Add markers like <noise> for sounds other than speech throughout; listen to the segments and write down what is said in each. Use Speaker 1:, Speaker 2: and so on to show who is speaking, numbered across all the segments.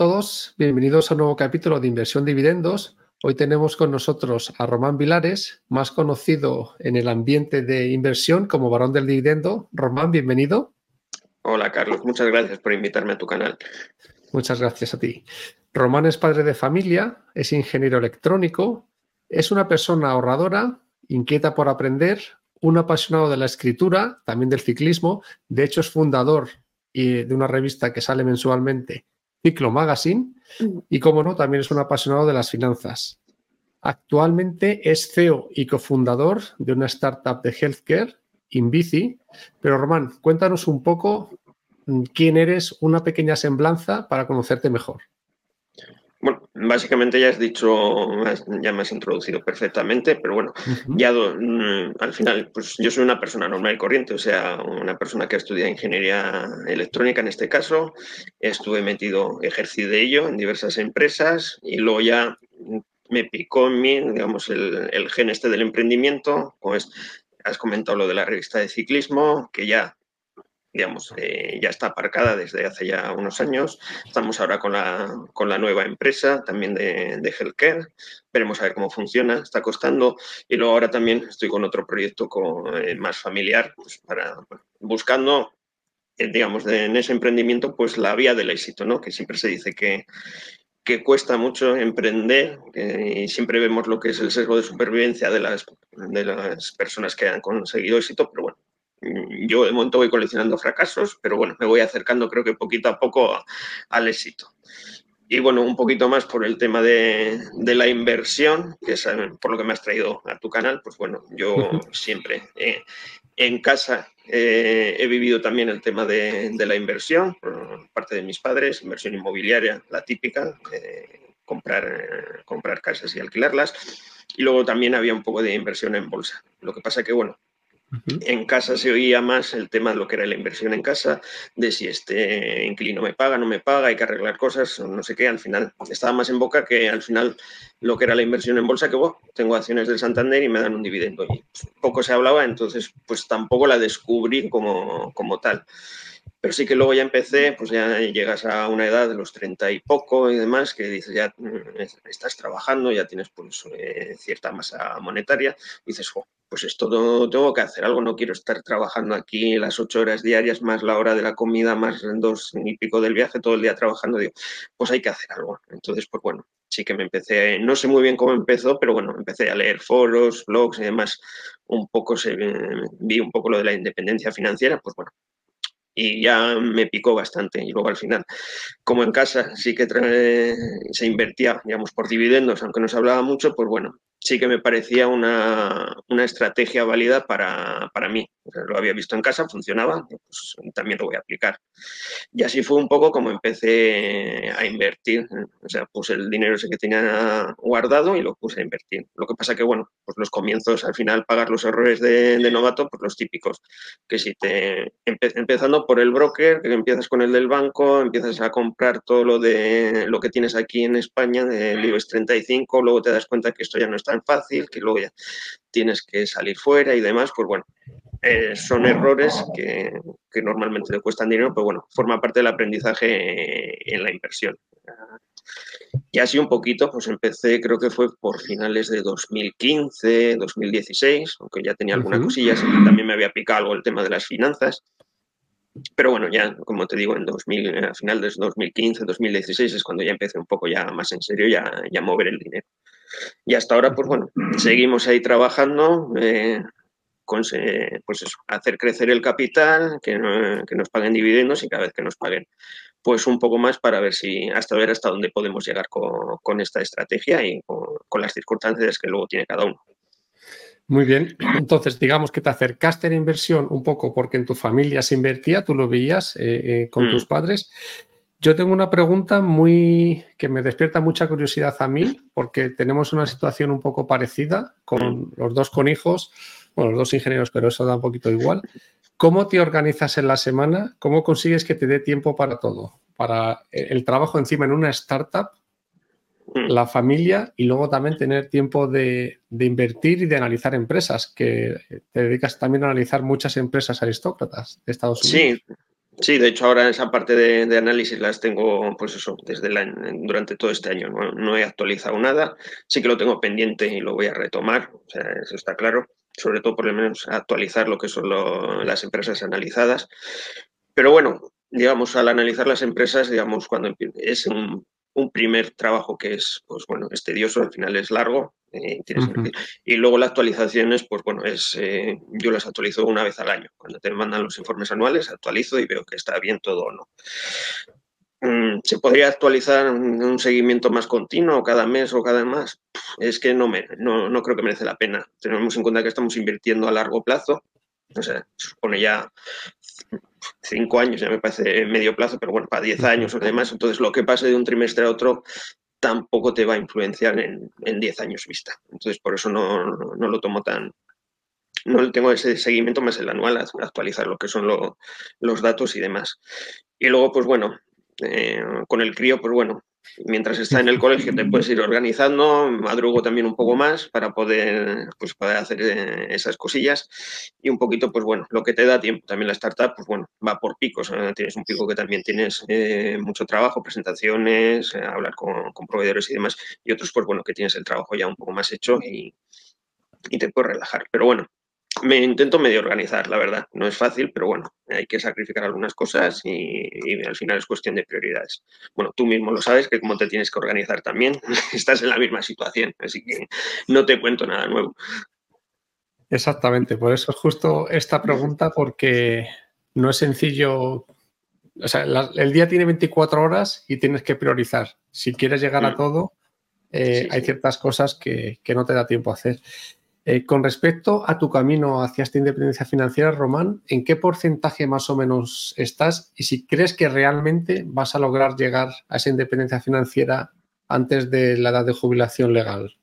Speaker 1: Todos, bienvenidos a un nuevo capítulo de Inversión Dividendos. Hoy tenemos con nosotros a Román Vilares, más conocido en el ambiente de inversión como varón del dividendo. Román, bienvenido.
Speaker 2: Hola Carlos, muchas gracias por invitarme a tu canal.
Speaker 1: Muchas gracias a ti. Román es padre de familia, es ingeniero electrónico, es una persona ahorradora, inquieta por aprender, un apasionado de la escritura, también del ciclismo. De hecho, es fundador de una revista que sale mensualmente, Ciclo Magazine, mm. y como no, también es un apasionado de las finanzas. Actualmente es CEO y cofundador de una startup de healthcare, Invici. Pero Román, cuéntanos un poco mm, quién eres, una pequeña semblanza para conocerte mejor.
Speaker 2: Básicamente ya has dicho, ya me has introducido perfectamente, pero bueno, ya mm, al final, pues yo soy una persona normal y corriente, o sea, una persona que ha estudiado ingeniería electrónica en este caso, estuve metido, ejercí de ello en diversas empresas y luego ya me picó en mí, digamos, el, el gen este del emprendimiento, pues has comentado lo de la revista de ciclismo, que ya digamos, eh, ya está aparcada desde hace ya unos años. Estamos ahora con la, con la nueva empresa también de, de Healthcare. Veremos a ver cómo funciona, está costando. Y luego ahora también estoy con otro proyecto con, eh, más familiar, pues para, buscando, eh, digamos, en ese emprendimiento, pues la vía del éxito, ¿no? Que siempre se dice que, que cuesta mucho emprender y siempre vemos lo que es el sesgo de supervivencia de las, de las personas que han conseguido éxito, pero bueno, yo de momento voy coleccionando fracasos, pero bueno, me voy acercando creo que poquito a poco al éxito. Y bueno, un poquito más por el tema de, la inversión, que es eh, por lo que me has traído a tu canal, pues bueno, yo siempre eh, en casa eh, he vivido también el tema de, la inversión por parte de mis padres, inversión inmobiliaria, la típica, comprar, comprar casas y alquilarlas. Y luego también había un poco de inversión en bolsa. Lo que pasa que, bueno, en casa se oía más el tema de lo que era la inversión en casa, de si este inquilino me paga, no me paga, hay que arreglar cosas, no sé qué. Al final estaba más en boca que al final lo que era la inversión en bolsa, que bueno, tengo acciones del Santander y me dan un dividendo. Y poco se hablaba, entonces pues tampoco la descubrí como, como tal. Pero sí que luego ya empecé, pues ya llegas a una edad de los treinta y poco y demás, que dices, ya mm, estás trabajando, ya tienes pues, eh, cierta masa monetaria, y dices, pues esto tengo que hacer algo, no quiero estar trabajando aquí las ocho horas diarias, más la hora de la comida, más dos y pico del viaje, todo el día trabajando, digo, pues hay que hacer algo. Entonces, pues bueno, sí que me empecé, no sé muy bien cómo empezó, pero bueno, empecé a leer foros, blogs y demás, un poco se, vi un poco lo de la independencia financiera, pues bueno, y ya me picó bastante. Y luego al final, como en casa sí que se invertía, digamos, por dividendos, aunque no se hablaba mucho, pues bueno, sí que me parecía una, estrategia válida para, mí. lo había visto en casa, funcionaba, pues también lo voy a aplicar. Y así fue un poco como empecé a invertir. O sea, puse el dinero ese que tenía guardado y lo puse a invertir. Lo que pasa que, bueno, pues los comienzos, al final, pagar los errores de, novato, pues los típicos. Que si te, empezando por el broker, que empiezas con el del banco, empiezas a comprar todo lo de lo que tienes aquí en España, del IBEX 35, luego te das cuenta que esto ya no está tan fácil, que luego ya tienes que salir fuera y demás, pues bueno, eh, son errores que, que, normalmente le cuestan dinero, pero bueno, forma parte del aprendizaje en la inversión. Y así un poquito, pues empecé, creo que fue por finales de 2015, 2016, aunque ya tenía alguna cosilla, también me había picado algo el tema de las finanzas. Pero bueno, ya, como te digo, en 2000, a final de 2015, 2016 es cuando ya empecé un poco ya más en serio ya, ya mover el dinero. Y hasta ahora, pues bueno, seguimos ahí trabajando, eh, con, pues eso, hacer crecer el capital, que, nos paguen dividendos y cada vez que nos paguen pues un poco más para ver si hasta ver hasta dónde podemos llegar con, esta estrategia y con, las circunstancias que luego tiene cada uno.
Speaker 1: Muy bien, entonces digamos que te acercaste a la inversión un poco porque en tu familia se invertía, tú lo veías eh, eh, con tus mm. padres yo tengo una pregunta muy que me despierta mucha curiosidad a mí, porque tenemos una situación un poco parecida con los dos con hijos, bueno, los dos ingenieros, pero eso da un poquito igual. ¿Cómo te organizas en la semana? ¿Cómo consigues que te dé tiempo para todo? Para el trabajo encima en una startup, mm. la familia y luego también tener tiempo de, invertir y de analizar empresas, que te dedicas también a analizar muchas empresas aristócratas de Estados Unidos.
Speaker 2: Sí, Sí, de hecho ahora esa parte de, análisis las tengo, pues eso, desde durante todo este año. ¿no? he actualizado nada, sí que lo tengo pendiente y lo voy a retomar, o sea, eso está claro. Sobre todo por lo menos actualizar lo que son las empresas analizadas. Pero bueno, digamos, al analizar las empresas, digamos, cuando es un, primer trabajo que es, pues bueno, es tedioso, al final es largo, eh, y luego las actualizaciones, pues bueno, es eh, yo las actualizo una vez al año. Cuando te mandan los informes anuales, actualizo y veo que está bien todo o no. Mm, ¿Se podría actualizar un seguimiento más continuo cada mes o cada mes? Es que no, me, no, no creo que merece la pena. Tenemos en cuenta que estamos invirtiendo a largo plazo. O sea, supone ya cinco años, ya me parece medio plazo, pero bueno, para diez años o demás. Entonces, lo que pase de un trimestre a otro tampoco te va a influenciar en, en 10 años vista. Entonces, por eso no, no, lo tomo tan... No le tengo ese seguimiento más el anual, actualizar lo que son los datos y demás. Y luego, pues bueno, eh, con el crío, pues bueno, mientras está en el colegio te puedes ir organizando, madrugo también un poco más para poder, pues, poder hacer eh, esas cosillas y un poquito, pues bueno, lo que te da tiempo. También la startup, pues bueno, va por picos. Tienes un pico que también tienes eh, mucho trabajo, presentaciones, eh, hablar con, proveedores y demás, y otros, pues bueno, que tienes el trabajo ya un poco más hecho y te puedes relajar. Pero bueno, me intento medio organizar, la verdad. No es fácil, pero bueno, hay que sacrificar algunas cosas y, al final es cuestión de prioridades. Bueno, tú mismo lo sabes que como te tienes que organizar también, <laughs> estás en la misma situación, así que no te cuento nada nuevo.
Speaker 1: Exactamente, por eso es justo esta pregunta, porque no es sencillo. O sea, el día tiene 24 horas y tienes que priorizar. Si quieres llegar a mm. todo, eh, hay ciertas cosas que, que no te da tiempo a hacer. Eh, con respecto a tu camino hacia esta independencia financiera, Román, ¿en qué porcentaje más o menos estás? Y si crees que realmente vas a lograr llegar a esa independencia financiera antes de la edad de jubilación legal.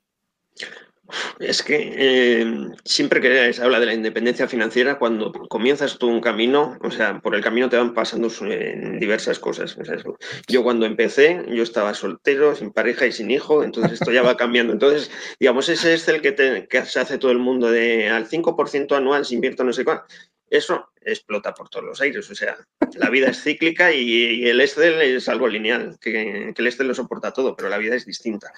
Speaker 2: Es que eh, siempre que se habla de la independencia financiera, cuando comienzas tú un camino, o sea, por el camino te van pasando diversas cosas. yo cuando empecé, yo estaba soltero, sin pareja y sin hijo, entonces esto ya va <laughs> cambiando. Entonces, digamos, ese es el que, se hace todo el mundo de al 5% anual si invierto no sé cuál. Eso explota por todos los aires. O sea, la vida es cíclica y, el Excel es algo lineal, que, que el Excel lo soporta todo, pero la vida es distinta.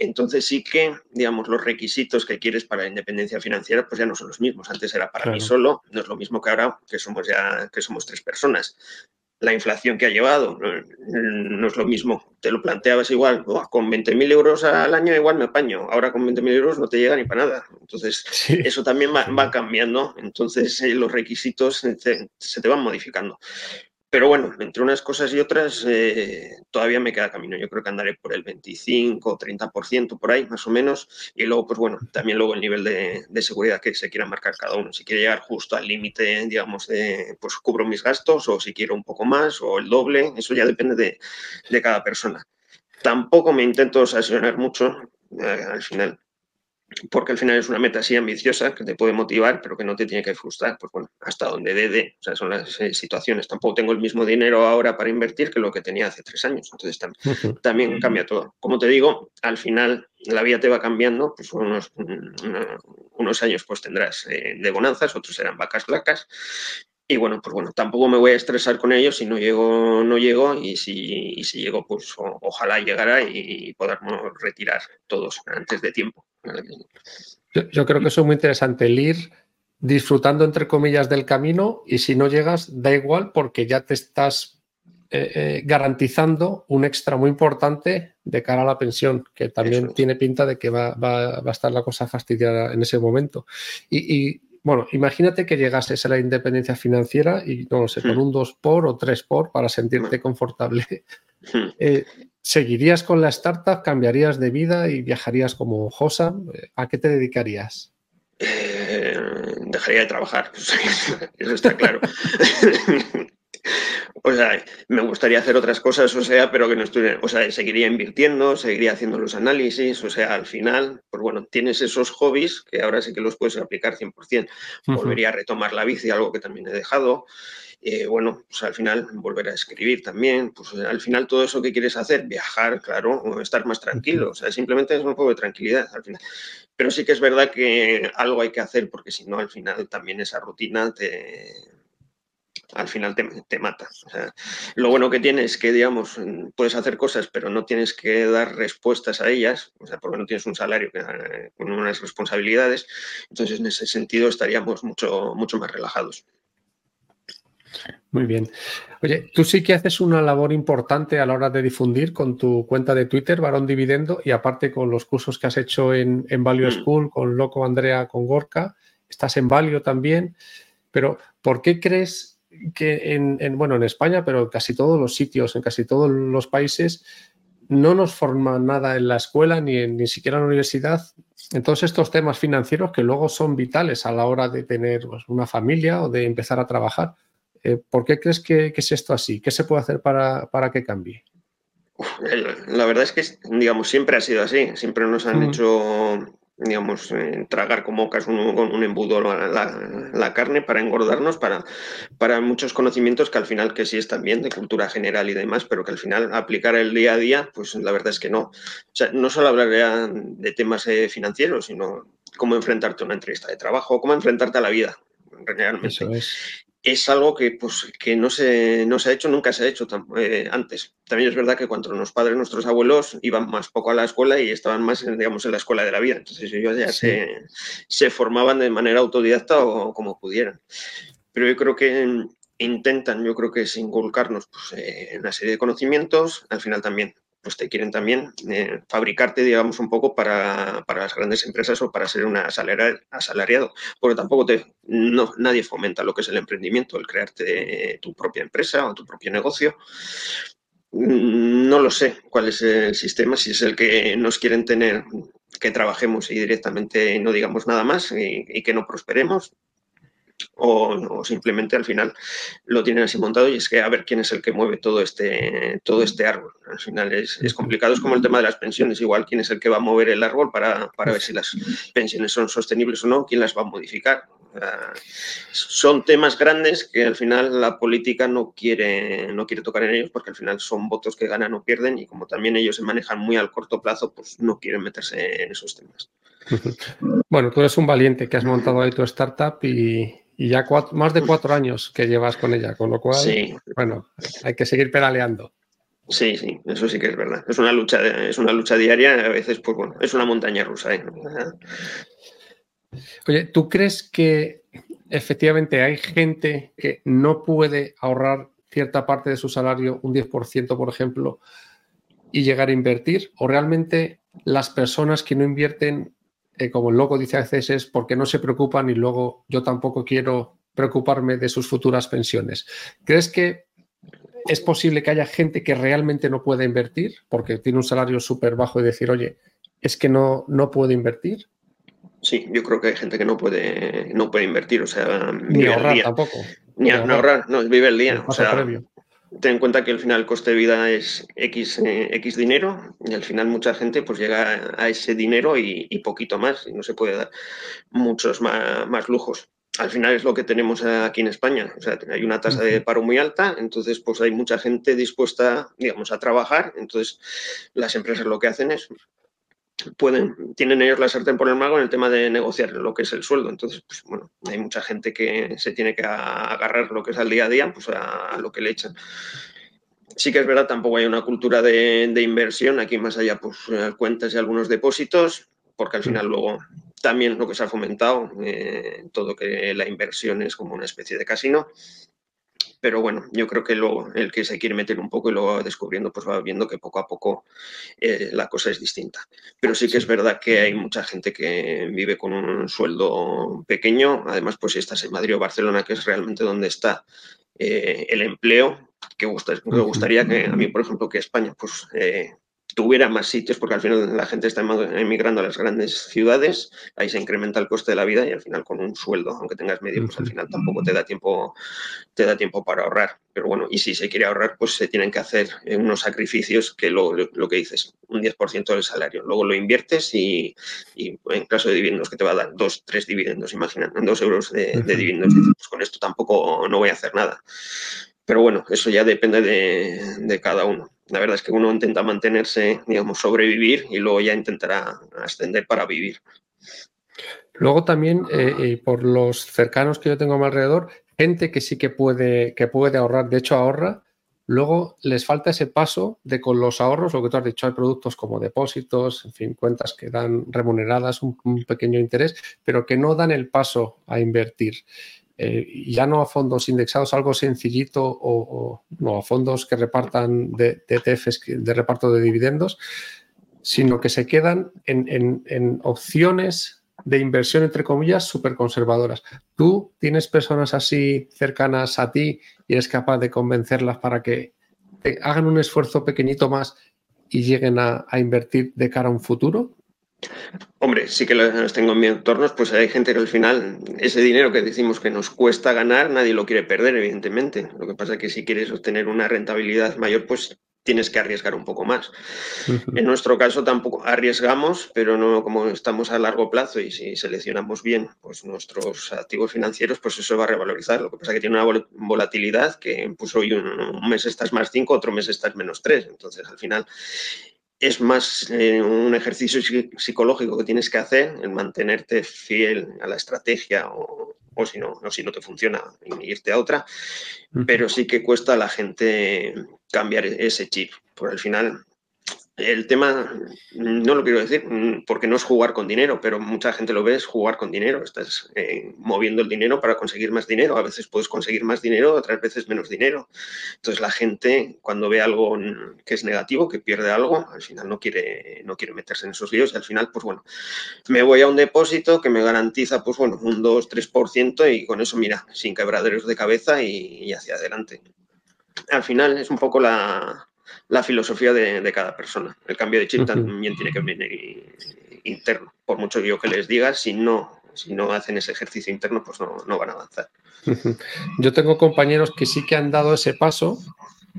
Speaker 2: Entonces sí que, digamos, los requisitos que quieres para la independencia financiera pues ya no son los mismos. Antes era para mí solo, no es lo mismo que ahora que somos ya que somos tres personas. La inflación que ha llevado no es lo mismo. Te lo planteabas igual, con 20.000 euros al año igual me apaño. Ahora con 20.000 euros no te llega ni para nada. Entonces eso también va, cambiando. Entonces eh, los requisitos se te van modificando. Pero bueno, entre unas cosas y otras eh, todavía me queda camino. Yo creo que andaré por el 25 o 30% por ahí, más o menos. Y luego, pues bueno, también luego el nivel de, seguridad que se quiera marcar cada uno. Si quiere llegar justo al límite, digamos, de pues cubro mis gastos o si quiero un poco más o el doble, eso ya depende de, de cada persona. Tampoco me intento obsesionar mucho eh, al final porque al final es una meta así ambiciosa que te puede motivar, pero que no te tiene que frustrar, pues bueno, hasta donde dé, o sea, son las eh, situaciones. Tampoco tengo el mismo dinero ahora para invertir que lo que tenía hace tres años, entonces también cambia todo. Como te digo, al final la vida te va cambiando, pues unos, unos años pues tendrás eh, de bonanzas, otros serán vacas flacas, y bueno, pues bueno, tampoco me voy a estresar con ellos si no llego, no llego, y si, si llego, pues ojalá llegara y, podamos retirar todos antes de tiempo.
Speaker 1: Yo, creo que eso es muy interesante, el ir disfrutando, entre comillas, del camino, y si no llegas, da igual, porque ya te estás eh, eh, garantizando un extra muy importante de cara a la pensión, que también tiene pinta de que va, a estar la cosa fastidiada en ese momento. y bueno, imagínate que llegases a la independencia financiera y no sé, con hmm. un 2 por o 3 por para sentirte hmm. confortable. <laughs> Hmm. Eh, ¿Seguirías con la startup? ¿Cambiarías de vida y viajarías como Josa? ¿A qué te dedicarías?
Speaker 2: Eh, dejaría de trabajar, <laughs> eso está claro. <laughs> O sea, me gustaría hacer otras cosas, o sea, pero que no estuviera, o sea, seguiría invirtiendo, seguiría haciendo los análisis, o sea, al final, pues bueno, tienes esos hobbies que ahora sí que los puedes aplicar 100%. Volvería a retomar la bici, algo que también he dejado. Eh, bueno, pues al final volver a escribir también, pues al final todo eso que quieres hacer, viajar, claro, o estar más tranquilo, o sea, simplemente es un poco de tranquilidad al final. Pero sí que es verdad que algo hay que hacer porque si no, al final también esa rutina te, al final te, mata. lo bueno que tienes es que, digamos, puedes hacer cosas, pero no tienes que dar respuestas a ellas, o sea, porque no tienes un salario eh, con unas responsabilidades. Entonces, en ese sentido, estaríamos mucho, mucho más relajados.
Speaker 1: Muy bien. Oye, tú sí que haces una labor importante a la hora de difundir con tu cuenta de Twitter, Varón Dividendo, y aparte con los cursos que has hecho en, en Value mm. School, con Loco Andrea, con Gorka, estás en Value también, pero ¿por qué crees que en, bueno, en España, pero en casi todos los sitios, en casi todos los países, no nos forman nada en la escuela ni, ni siquiera en la universidad en todos estos temas financieros que luego son vitales a la hora de tener pues, una familia o de empezar a trabajar? Eh, ¿Por qué crees que, es esto así? ¿Qué se puede hacer para, que cambie?
Speaker 2: La verdad es que, digamos, siempre ha sido así. Siempre nos han hecho, digamos, eh, tragar como con un, embudo la, carne para engordarnos, para, para muchos conocimientos que al final que sí están bien, de cultura general y demás, pero que al final aplicar el día a día, pues la verdad es que no. O sea, no solo hablaría de temas eh, financieros, sino cómo enfrentarte a una entrevista de trabajo, cómo enfrentarte a la vida realmente. Eso es es algo que, pues, que no, se, no se ha hecho, nunca se ha hecho eh, antes. También es verdad que cuando los padres, nuestros abuelos, iban más poco a la escuela y estaban más, digamos, en la escuela de la vida. Entonces ellos ya se, se, formaban de manera autodidacta o como pudieran. Pero yo creo que intentan, yo creo que es inculcarnos pues, eh, una serie de conocimientos, al final también pues te quieren también eh, fabricarte, digamos, un poco para, las grandes empresas o para ser un asalariado, porque tampoco te, no, nadie fomenta lo que es el emprendimiento, el crearte tu propia empresa o tu propio negocio. No lo sé cuál es el sistema, si es el que nos quieren tener que trabajemos y directamente no digamos nada más y que no prosperemos, o, simplemente al final lo tienen así montado y es que a ver quién es el que mueve todo este, todo este árbol. Al final es, complicado, es como el tema de las pensiones, igual quién es el que va a mover el árbol para, ver si las pensiones son sostenibles o no, quién las va a modificar. son temas grandes que al final la política no quiere, no quiere tocar en ellos porque al final son votos que ganan o pierden y como también ellos se manejan muy al corto plazo, pues no quieren meterse en esos temas. <laughs>
Speaker 1: Bueno, tú eres un valiente que has montado ahí tu startup y, y ya más de cuatro años que llevas con ella, con lo cual, bueno, hay que seguir pedaleando.
Speaker 2: Sí, sí, eso sí que es verdad. Es una lucha, es una lucha diaria, a veces, pues bueno, es una montaña rusa. ¿eh?
Speaker 1: Oye, ¿tú crees que efectivamente hay gente que no puede ahorrar cierta parte de su salario, un 10%, por ejemplo, y llegar a invertir? ¿O realmente las personas que no invierten eh, como el loco dice a veces, es porque no se preocupan y luego yo tampoco quiero preocuparme de sus futuras pensiones. ¿Crees que es posible que haya gente que realmente no pueda invertir porque tiene un salario súper bajo y decir, oye, es que no, no puedo invertir?
Speaker 2: Sí, yo creo que hay gente que no puede, no puede invertir, o sea,
Speaker 1: ni ahorrar tampoco.
Speaker 2: Ni, ahorrar. no, vive el día. O sea, ten en cuenta que al final el coste de vida es X, eh, X dinero y al final mucha gente pues llega a ese dinero y, poquito más y no se puede dar muchos más, lujos. Al final es lo que tenemos aquí en España. O sea, hay una tasa de paro muy alta, entonces pues hay mucha gente dispuesta, digamos, a trabajar. Entonces las empresas lo que hacen es pueden, tienen ellos la sartén por el mago en el tema de negociar lo que es el sueldo. Entonces, pues bueno, hay mucha gente que se tiene que agarrar lo que es al día a día, pues a, lo que le echan. Sí que es verdad, tampoco hay una cultura de, inversión, aquí más allá, pues cuentas y algunos depósitos, porque al final luego también lo que se ha fomentado, eh, todo que la inversión es como una especie de casino pero bueno, yo creo que luego el que se quiere meter un poco y lo va descubriendo, pues va viendo que poco a poco eh, la cosa es distinta. Pero sí que es verdad que hay mucha gente que vive con un sueldo pequeño, además pues si estás en Madrid o Barcelona, que es realmente donde está eh, el empleo, que, me gustaría que a mí, por ejemplo, que España pues eh, tuviera más sitios, porque al final la gente está emigrando a las grandes ciudades, ahí se incrementa el coste de la vida y al final con un sueldo, aunque tengas medio, pues al final tampoco te da tiempo, te da tiempo para ahorrar. Pero bueno, y si se quiere ahorrar, pues se tienen que hacer unos sacrificios que lo, lo que dices, un 10% del salario. Luego lo inviertes y, en caso de dividendos que te va a dar dos, tres dividendos, imagina, dos euros de, dividendos, pues con esto tampoco no voy a hacer nada. Pero bueno, eso ya depende de cada uno la verdad es que uno intenta mantenerse, digamos, sobrevivir y luego ya intentará ascender para vivir.
Speaker 1: Luego también, eh, por los cercanos que yo tengo a mi alrededor, gente que sí que puede, que puede ahorrar, de hecho ahorra, luego les falta ese paso de con los ahorros, lo que tú has dicho, hay productos como depósitos, en fin, cuentas que dan remuneradas un, pequeño interés, pero que no dan el paso a invertir. Eh, ya no a fondos indexados, algo sencillito o, no a fondos que repartan de, ETFs de reparto de dividendos, sino que se quedan en, opciones de inversión, entre comillas, súper conservadoras. ¿Tú tienes personas así cercanas a ti y eres capaz de convencerlas para que hagan un esfuerzo pequeñito más y lleguen a, invertir de cara a un futuro?
Speaker 2: Hombre, sí que los tengo en mi entorno, pues hay gente que al final ese dinero que decimos que nos cuesta ganar, nadie lo quiere perder, evidentemente. Lo que pasa es que si quieres obtener una rentabilidad mayor, pues tienes que arriesgar un poco más. En nuestro caso tampoco arriesgamos, pero no como estamos a largo plazo y si seleccionamos bien pues nuestros activos financieros, pues eso va a revalorizar. Lo que pasa es que tiene una volatilidad que pues hoy un, mes estás más 5, otro mes estás menos 3. Entonces, al final es más eh, un ejercicio psicológico que tienes que hacer, el mantenerte fiel a la estrategia o, o si no, o si no te funciona, irte a otra, pero sí que cuesta a la gente cambiar ese chip, por al final el tema, no lo quiero decir porque no es jugar con dinero, pero mucha gente lo ve es jugar con dinero. Estás eh, moviendo el dinero para conseguir más dinero. A veces puedes conseguir más dinero, otras veces menos dinero. Entonces la gente cuando ve algo que es negativo, que pierde algo, al final no quiere, no quiere meterse en esos líos y al final, pues bueno, me voy a un depósito que me garantiza, pues bueno, un 2-3% y con eso, mira, sin quebraderos de cabeza y hacia adelante. Al final es un poco la, la filosofía de, cada persona. El cambio de chip también tiene que venir interno. Por mucho yo que les diga, si no, si no hacen ese ejercicio interno, pues no, van a avanzar.
Speaker 1: Yo tengo compañeros que sí que han dado ese paso.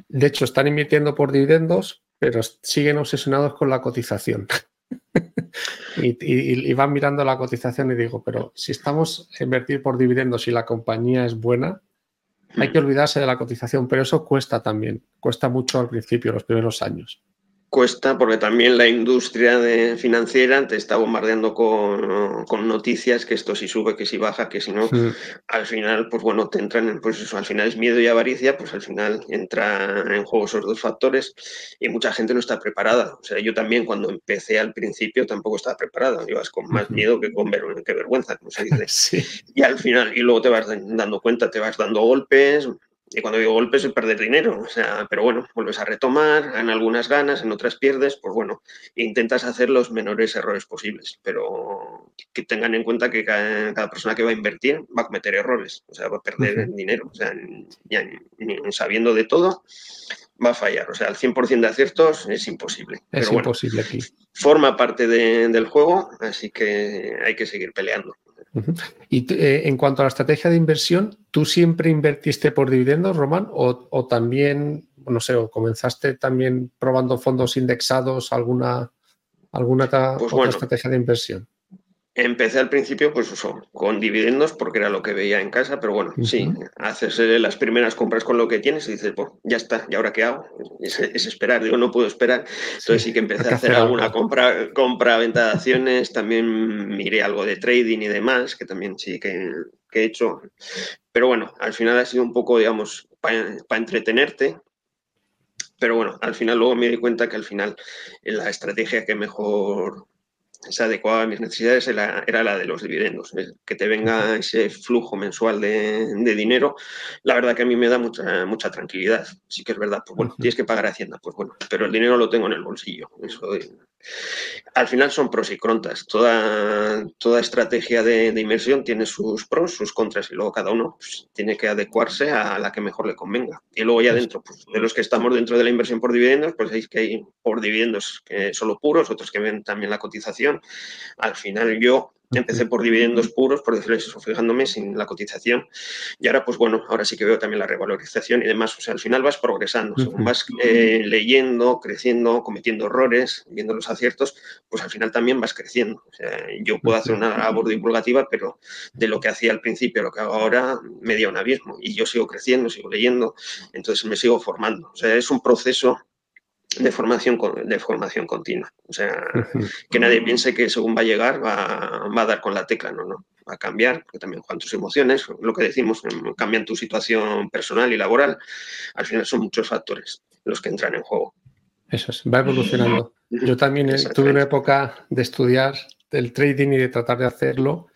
Speaker 1: De hecho, están invirtiendo por dividendos, pero siguen obsesionados con la cotización. <laughs> y, van mirando la cotización y digo, pero si estamos a invertir por dividendos y la compañía es buena, hay que olvidarse de la cotización, pero eso cuesta también, cuesta mucho al principio, los primeros años
Speaker 2: cuesta porque también la industria de financiera te está bombardeando con, noticias que esto si sube, que si baja, que si no, al final, pues bueno, te entran, en, pues eso, al final es miedo y avaricia, pues al final entra en juego esos dos factores y mucha gente no está preparada. O sea, yo también cuando empecé al principio tampoco estaba preparada, ibas con más miedo que con que vergüenza, como se dice. <laughs> Y al final, y luego te vas dando cuenta, te vas dando golpes, y cuando digo golpes es perder dinero, o sea, pero bueno, vuelves a retomar, en algunas ganas, en otras pierdes, pues bueno, intentas hacer los menores errores posibles, pero que tengan en cuenta que cada, persona que va a invertir va a cometer errores, o sea, va a perder dinero, o sea, ya, sabiendo de todo, va a fallar, o sea, el 100% de aciertos es imposible.
Speaker 1: Es imposible aquí.
Speaker 2: Forma parte del juego, así que hay que seguir peleando.
Speaker 1: Y eh, en cuanto a la estrategia de inversión, ¿tú siempre invertiste por dividendos, Román? ¿O, también, no sé, o comenzaste también probando fondos indexados, alguna, alguna pues otra estrategia de inversión?
Speaker 2: Empecé al principio, pues eso, con dividendos, porque era lo que veía en casa, pero bueno, sí, haces eh, las primeras compras con lo que tienes y dices, pues ya está, ¿y ahora qué hago? Es, esperar, digo, no puedo esperar. Entonces sí, que empecé a hacer alguna compra, compra, venta de acciones, también miré algo de trading y demás, que también sí que, he hecho. Pero bueno, al final ha sido un poco, digamos, para entretenerte, pero bueno, al final luego me di cuenta que al final la estrategia que mejor se adecuaba a mis necesidades era, la de los dividendos, que te venga ese flujo mensual de, dinero, la verdad que a mí me da mucha, mucha tranquilidad. Sí que es verdad, pues bueno, tienes que pagar Hacienda, pues bueno, pero el dinero lo tengo en el bolsillo. Eso, al final son pros y contras. Toda, toda estrategia de, inversión tiene sus pros, sus contras, y luego cada uno pues, tiene que adecuarse a la que mejor le convenga. Y luego ya dentro, pues, de los que estamos dentro de la inversión por dividendos, pues veis que hay por dividendos que solo puros, otros que ven también la cotización. Al final yo Empecé por dividendos puros, por decirles eso, fijándome sin la cotización. Y ahora, pues bueno, ahora sí que veo también la revalorización y demás. O sea, al final vas progresando. Según vas eh, leyendo, creciendo, cometiendo errores, viendo los aciertos, pues al final también vas creciendo. O sea, yo puedo hacer una labor divulgativa, pero de lo que hacía al principio a lo que hago ahora, me dio un abismo. Y yo sigo creciendo, sigo leyendo, entonces me sigo formando. O sea, es un proceso de formación, de formación continua. O sea, que nadie piense que según va a llegar va, a dar con la tecla, no, no. va a cambiar, porque también juegan tus emociones, lo que decimos, cambian tu situación personal y laboral. Al final son muchos factores los que entran en juego.
Speaker 1: Eso es, va evolucionando. Yo también tuve una época de estudiar el trading y de tratar de hacerlo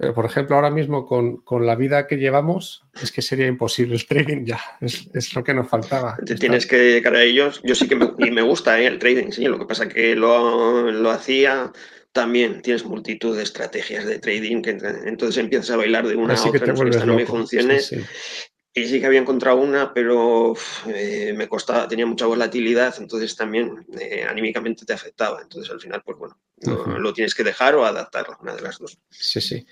Speaker 1: pero, por ejemplo, ahora mismo con, la vida que llevamos, es que sería imposible el trading ya. Es, lo que nos faltaba.
Speaker 2: Te tienes que dedicar a ellos. Yo sí que me, y me gusta ¿eh? el trading, sí. Lo que pasa es que lo, lo hacía también tienes multitud de estrategias de trading que entonces empiezas a bailar de una a otra, no, no me funcione y sí que había encontrado una, pero eh, me costaba, tenía mucha volatilidad, entonces también eh, anímicamente te afectaba. Entonces al final, pues bueno, lo, tienes que dejar o adaptarlo, una de las dos.
Speaker 1: Sí, sí.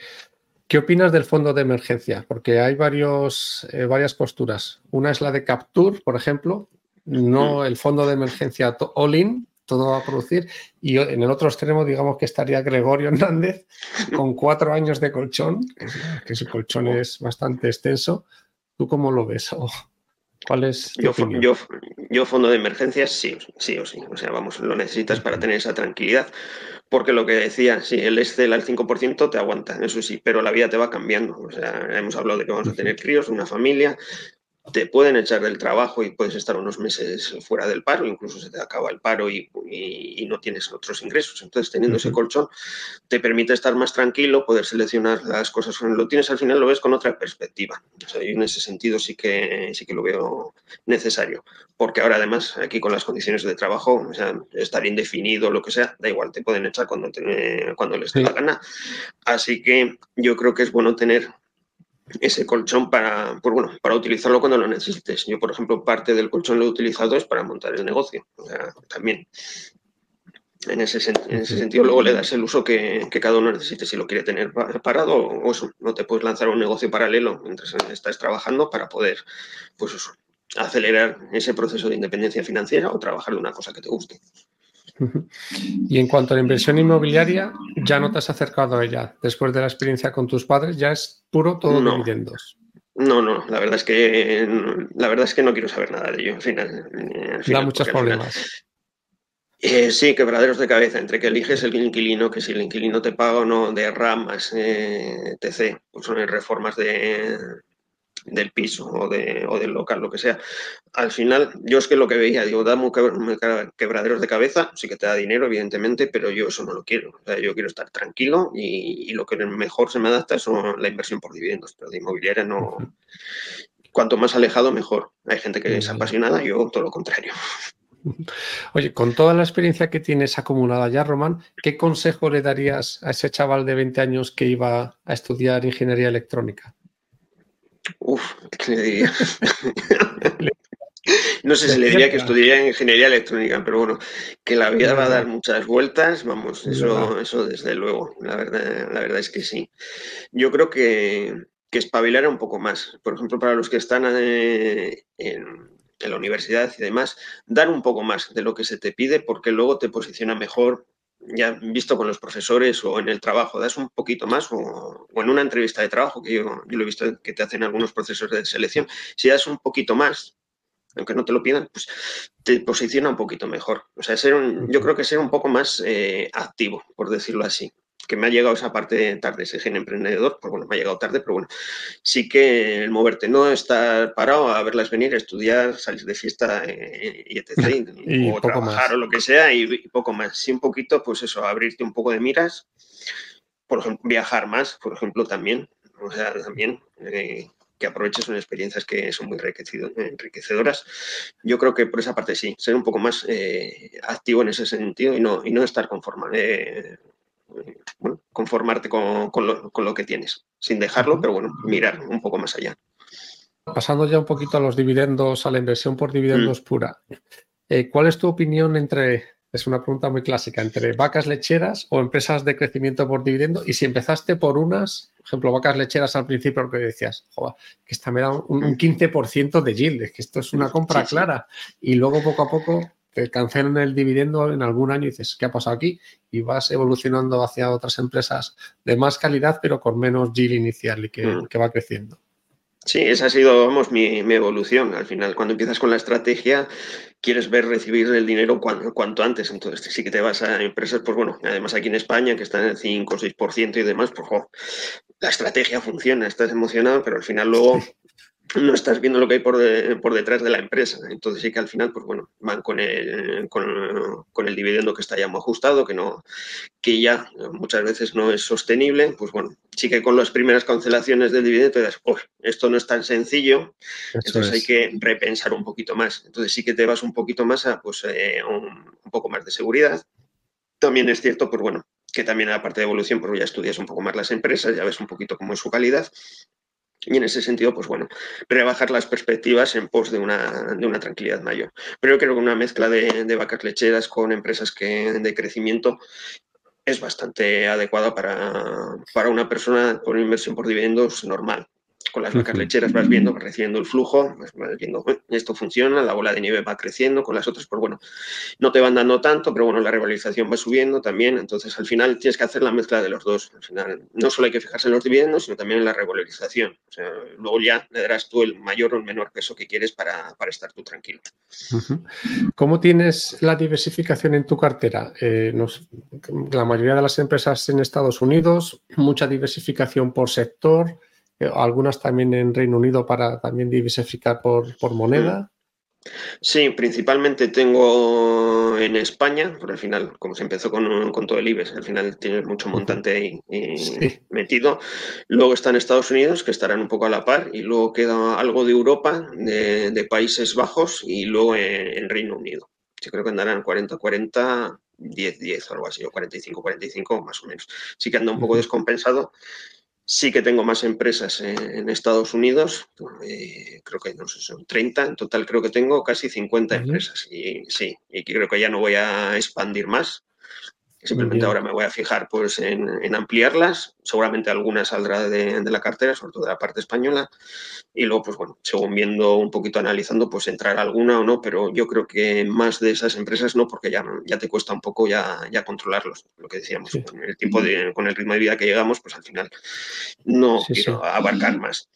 Speaker 1: ¿Qué opinas del fondo de emergencia? Porque hay varios, eh, varias posturas. Una es la de Capture, por ejemplo, no el fondo de emergencia all-in, todo va a producir. Y en el otro extremo, digamos que estaría Gregorio Hernández <laughs> con cuatro años de colchón, que su colchón es bastante extenso ¿Tú cómo lo ves? ¿Cuál es
Speaker 2: yo, yo, fondo de emergencias, sí, sí o sí. O sea, vamos, lo necesitas para tener esa tranquilidad. Porque lo que decía, si el Excel al 5% te aguanta, eso sí, pero la vida te va cambiando. O sea, hemos hablado de que vamos a tener críos, una familia, te pueden echar del trabajo y puedes estar unos meses fuera del paro, incluso se te acaba el paro y, no tienes otros ingresos. Entonces, teniendo ese colchón, te permite estar más tranquilo, poder seleccionar las cosas. Lo tienes al final, lo ves con otra perspectiva. y en ese sentido sí que, sí que lo veo necesario. Porque ahora, además, aquí con las condiciones de trabajo, o sea, estar indefinido, lo que sea, da igual, te pueden echar cuando, cuando les dé la gana. Así que yo creo que es bueno tener ese colchón para, pues bueno, para utilizarlo cuando lo necesites. Yo, por ejemplo, parte del colchón lo he utilizado es para montar el negocio. también. En ese, sentido, luego le das el uso que, cada uno necesite. Si lo quiere tener parado o eso, no te puedes lanzar un negocio paralelo mientras estás trabajando para poder, pues acelerar ese proceso de independencia financiera o trabajar de una cosa que te guste.
Speaker 1: Y en cuanto a la inversión inmobiliaria, ya no te has acercado a ella. Después de la experiencia con tus padres, ya es puro todo dividendos.
Speaker 2: No, no, la verdad es que la verdad es que no quiero saber nada de ello. Al final,
Speaker 1: da muchos problemas.
Speaker 2: Eh, sí, quebraderos de cabeza, entre que eliges el inquilino, que si el inquilino te paga o no, de ramas, eh, etc. Pues son reformas de, del piso o, de, o, del local, lo que sea. Al final, yo es que lo que veía, digo, dame quebraderos de cabeza, sí que te da dinero, evidentemente, pero yo eso no lo quiero. O sea, yo quiero estar tranquilo y, lo que mejor se me adapta es la inversión por dividendos, pero de inmobiliaria no. Cuanto más alejado, mejor. Hay gente que es apasionada, yo todo lo contrario. <laughs>
Speaker 1: Oye, con toda la experiencia que tienes acumulada ya, Román, ¿qué consejo le darías a ese chaval de 20 años que iba a estudiar ingeniería electrónica?
Speaker 2: Uf, ¿qué le diría? <laughs> no sé si le diría que estudiaría ingeniería electrónica, pero bueno, que la vida va a dar muchas vueltas, vamos, eso, eso desde luego, la verdad, la verdad es que sí. Yo creo que, que espabilar un poco más. Por ejemplo, para los que están eh, en, en la universidad y demás, dar un poco más de lo que se te pide porque luego te posiciona mejor ya visto con los profesores o en el trabajo, das un poquito más o, en una entrevista de trabajo, que yo, yo, lo he visto que te hacen algunos procesos de selección, si das un poquito más, aunque no te lo pidan, pues te posiciona un poquito mejor. O sea, ser yo creo que ser un poco más eh, activo, por decirlo así que me ha llegado esa parte tarde, ese gen emprendedor, pues bueno, me ha llegado tarde, pero bueno, sí que el moverte, no estar parado a verlas venir, estudiar, salir de fiesta eh, y etc. <laughs> o trabajar o lo que sea y, poco más. Sí, un poquito, pues eso, abrirte un poco de miras, por ejemplo, viajar más, por ejemplo, también, o sea, también. Eh, que aproveches son experiencias que son muy enriquecedoras. Yo creo que por esa parte sí, ser un poco más eh, activo en ese sentido y no, y no estar conforme, bueno, conformarte con, lo, que tienes, sin dejarlo, pero bueno, mirar un poco más allá.
Speaker 1: Pasando ya un poquito a los dividendos, a la inversión por dividendos mm. pura, eh, ¿cuál es tu opinión entre, es una pregunta muy clásica, entre vacas lecheras o empresas de crecimiento por dividendo? Y si empezaste por unas, por ejemplo, vacas lecheras al principio, lo que decías, que esta me da un, 15% de yield, es que esto es una compra clara. Y luego poco a poco te cancelan el dividendo en algún año y dices, ¿qué ha pasado aquí? Y vas evolucionando hacia otras empresas de más calidad, pero con menos yield inicial y que, mm. va creciendo.
Speaker 2: Sí, esa ha sido, vamos, mi, evolución. Al final, cuando empiezas con la estrategia, quieres ver recibir el dinero cuanto, antes. Entonces, sí que te vas a empresas, pues bueno, además aquí en España, que están en el 5 o 6% y demás, pues la estrategia funciona, estás emocionado, pero al final luego <laughs> no estás viendo lo que hay por, por, detrás de la empresa. Entonces sí que al final, pues bueno, van con el, con, el dividendo que está ya muy ajustado, que, no, que ya muchas veces no es sostenible. Pues bueno, sí que con las primeras cancelaciones del dividendo esto no es tan sencillo, entonces hay que repensar un poquito más. Entonces sí que te vas un poquito más a pues, eh, un, poco más de seguridad. También es cierto, pues bueno, que también aparte de evolución, pues ya estudias un poco más las empresas, ya ves un poquito cómo es su calidad y en ese sentido, pues bueno, rebajar las perspectivas en pos de una, de una tranquilidad mayor. Pero yo creo que una mezcla de, de vacas lecheras con empresas que, de crecimiento es bastante adecuada para, para una persona con inversión por dividendos normal con las vacas lecheras vas viendo, vas recibiendo el flujo, vas viendo, esto funciona, la bola de nieve va creciendo, con las otras, pues bueno, no te van dando tanto, pero bueno, la revalorización va subiendo también, entonces al final tienes que hacer la mezcla de los dos. Al final no solo hay que fijarse en los dividendos, sino también en la revalorización. O sea, luego ya le darás tú el mayor o el menor peso que quieres para, para estar tú tranquilo.
Speaker 1: ¿Cómo tienes la diversificación en tu cartera? Eh, la mayoría de las empresas en Estados Unidos, mucha diversificación por sector algunas también en Reino Unido para también diversificar por, por moneda.
Speaker 2: Sí, principalmente tengo en España, por al final, como se empezó con, con todo el IBEX, al final tienes mucho montante ahí metido. Luego está en Estados Unidos, que estarán un poco a la par, y luego queda algo de Europa, de, Países Bajos, y luego en, Reino Unido. Yo creo que andarán 40-40, 10-10 o algo así, o 45-45 más o menos. Sí que anda un poco descompensado. Sí que tengo más empresas en, Estados Unidos, eh, creo que no sé, son 30, en total creo que tengo casi 50 empresas y sí, y creo que ya no voy a expandir más. Simplemente ahora me voy a fijar pues, en, ampliarlas. Seguramente alguna saldrá de, la cartera, sobre todo de la parte española. Y luego, pues bueno, según viendo un poquito, analizando, pues entrar alguna o no. Pero yo creo que más de esas empresas no, porque ya, ya te cuesta un poco ya, ya controlarlos. Lo que decíamos, con el tiempo de, con el ritmo de vida que llegamos, pues al final no quiero abarcar más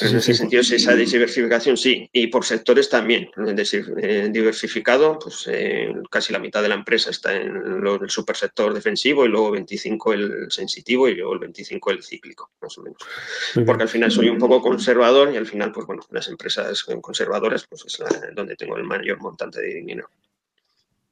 Speaker 2: en ese sentido, esa diversificación sí, y por sectores también. Eh, diversificado, pues eh, casi la mitad de la empresa está en el supersector defensivo y luego 25 el sensitivo y luego el 25 el cíclico, más o menos. Porque al final soy un poco conservador y al final, pues bueno, las empresas conservadoras pues es donde tengo el mayor montante de dinero.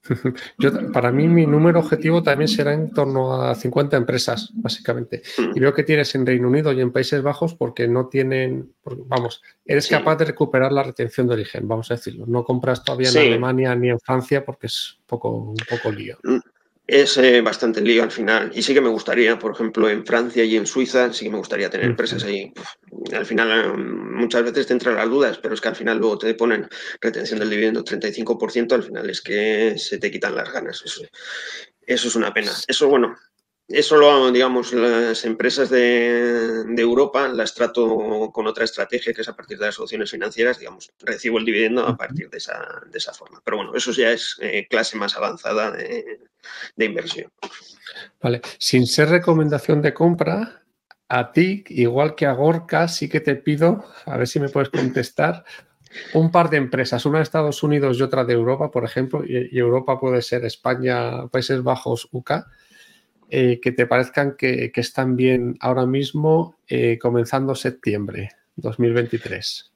Speaker 2: <laughs>
Speaker 1: Yo, para mí, mi número objetivo también será en torno a 50 empresas, básicamente. Y veo que tienes en Reino Unido y en Países Bajos porque no tienen, vamos, eres capaz de recuperar la retención de origen, vamos a decirlo. No compras todavía en Alemania ni en Francia porque es poco, un poco lío.
Speaker 2: Es eh, bastante lío al final. Y sí que me gustaría, por ejemplo, en Francia y en Suiza, sí que me gustaría tener empresas ahí. Al final, eh, muchas veces te entran las dudas, pero es que al final luego te ponen retención del dividendo 35%, al final es que se te quitan las ganas. Eso, eso es una pena. Eso, bueno, eso lo, digamos, las empresas de, Europa las trato con otra estrategia que es a partir de las soluciones financieras, digamos, recibo el dividendo a partir de esa, de esa forma. Pero bueno, eso ya es eh, clase más avanzada de, inversión.
Speaker 1: Vale, sin ser recomendación de compra, a ti, igual que a Gorka, sí que te pido, a ver si me puedes contestar, un par de empresas, una de Estados Unidos y otra de Europa, por ejemplo, y, y Europa puede ser España, Países Bajos, UK eh, que te parezcan que, están bien ahora mismo, eh, comenzando septiembre 2023?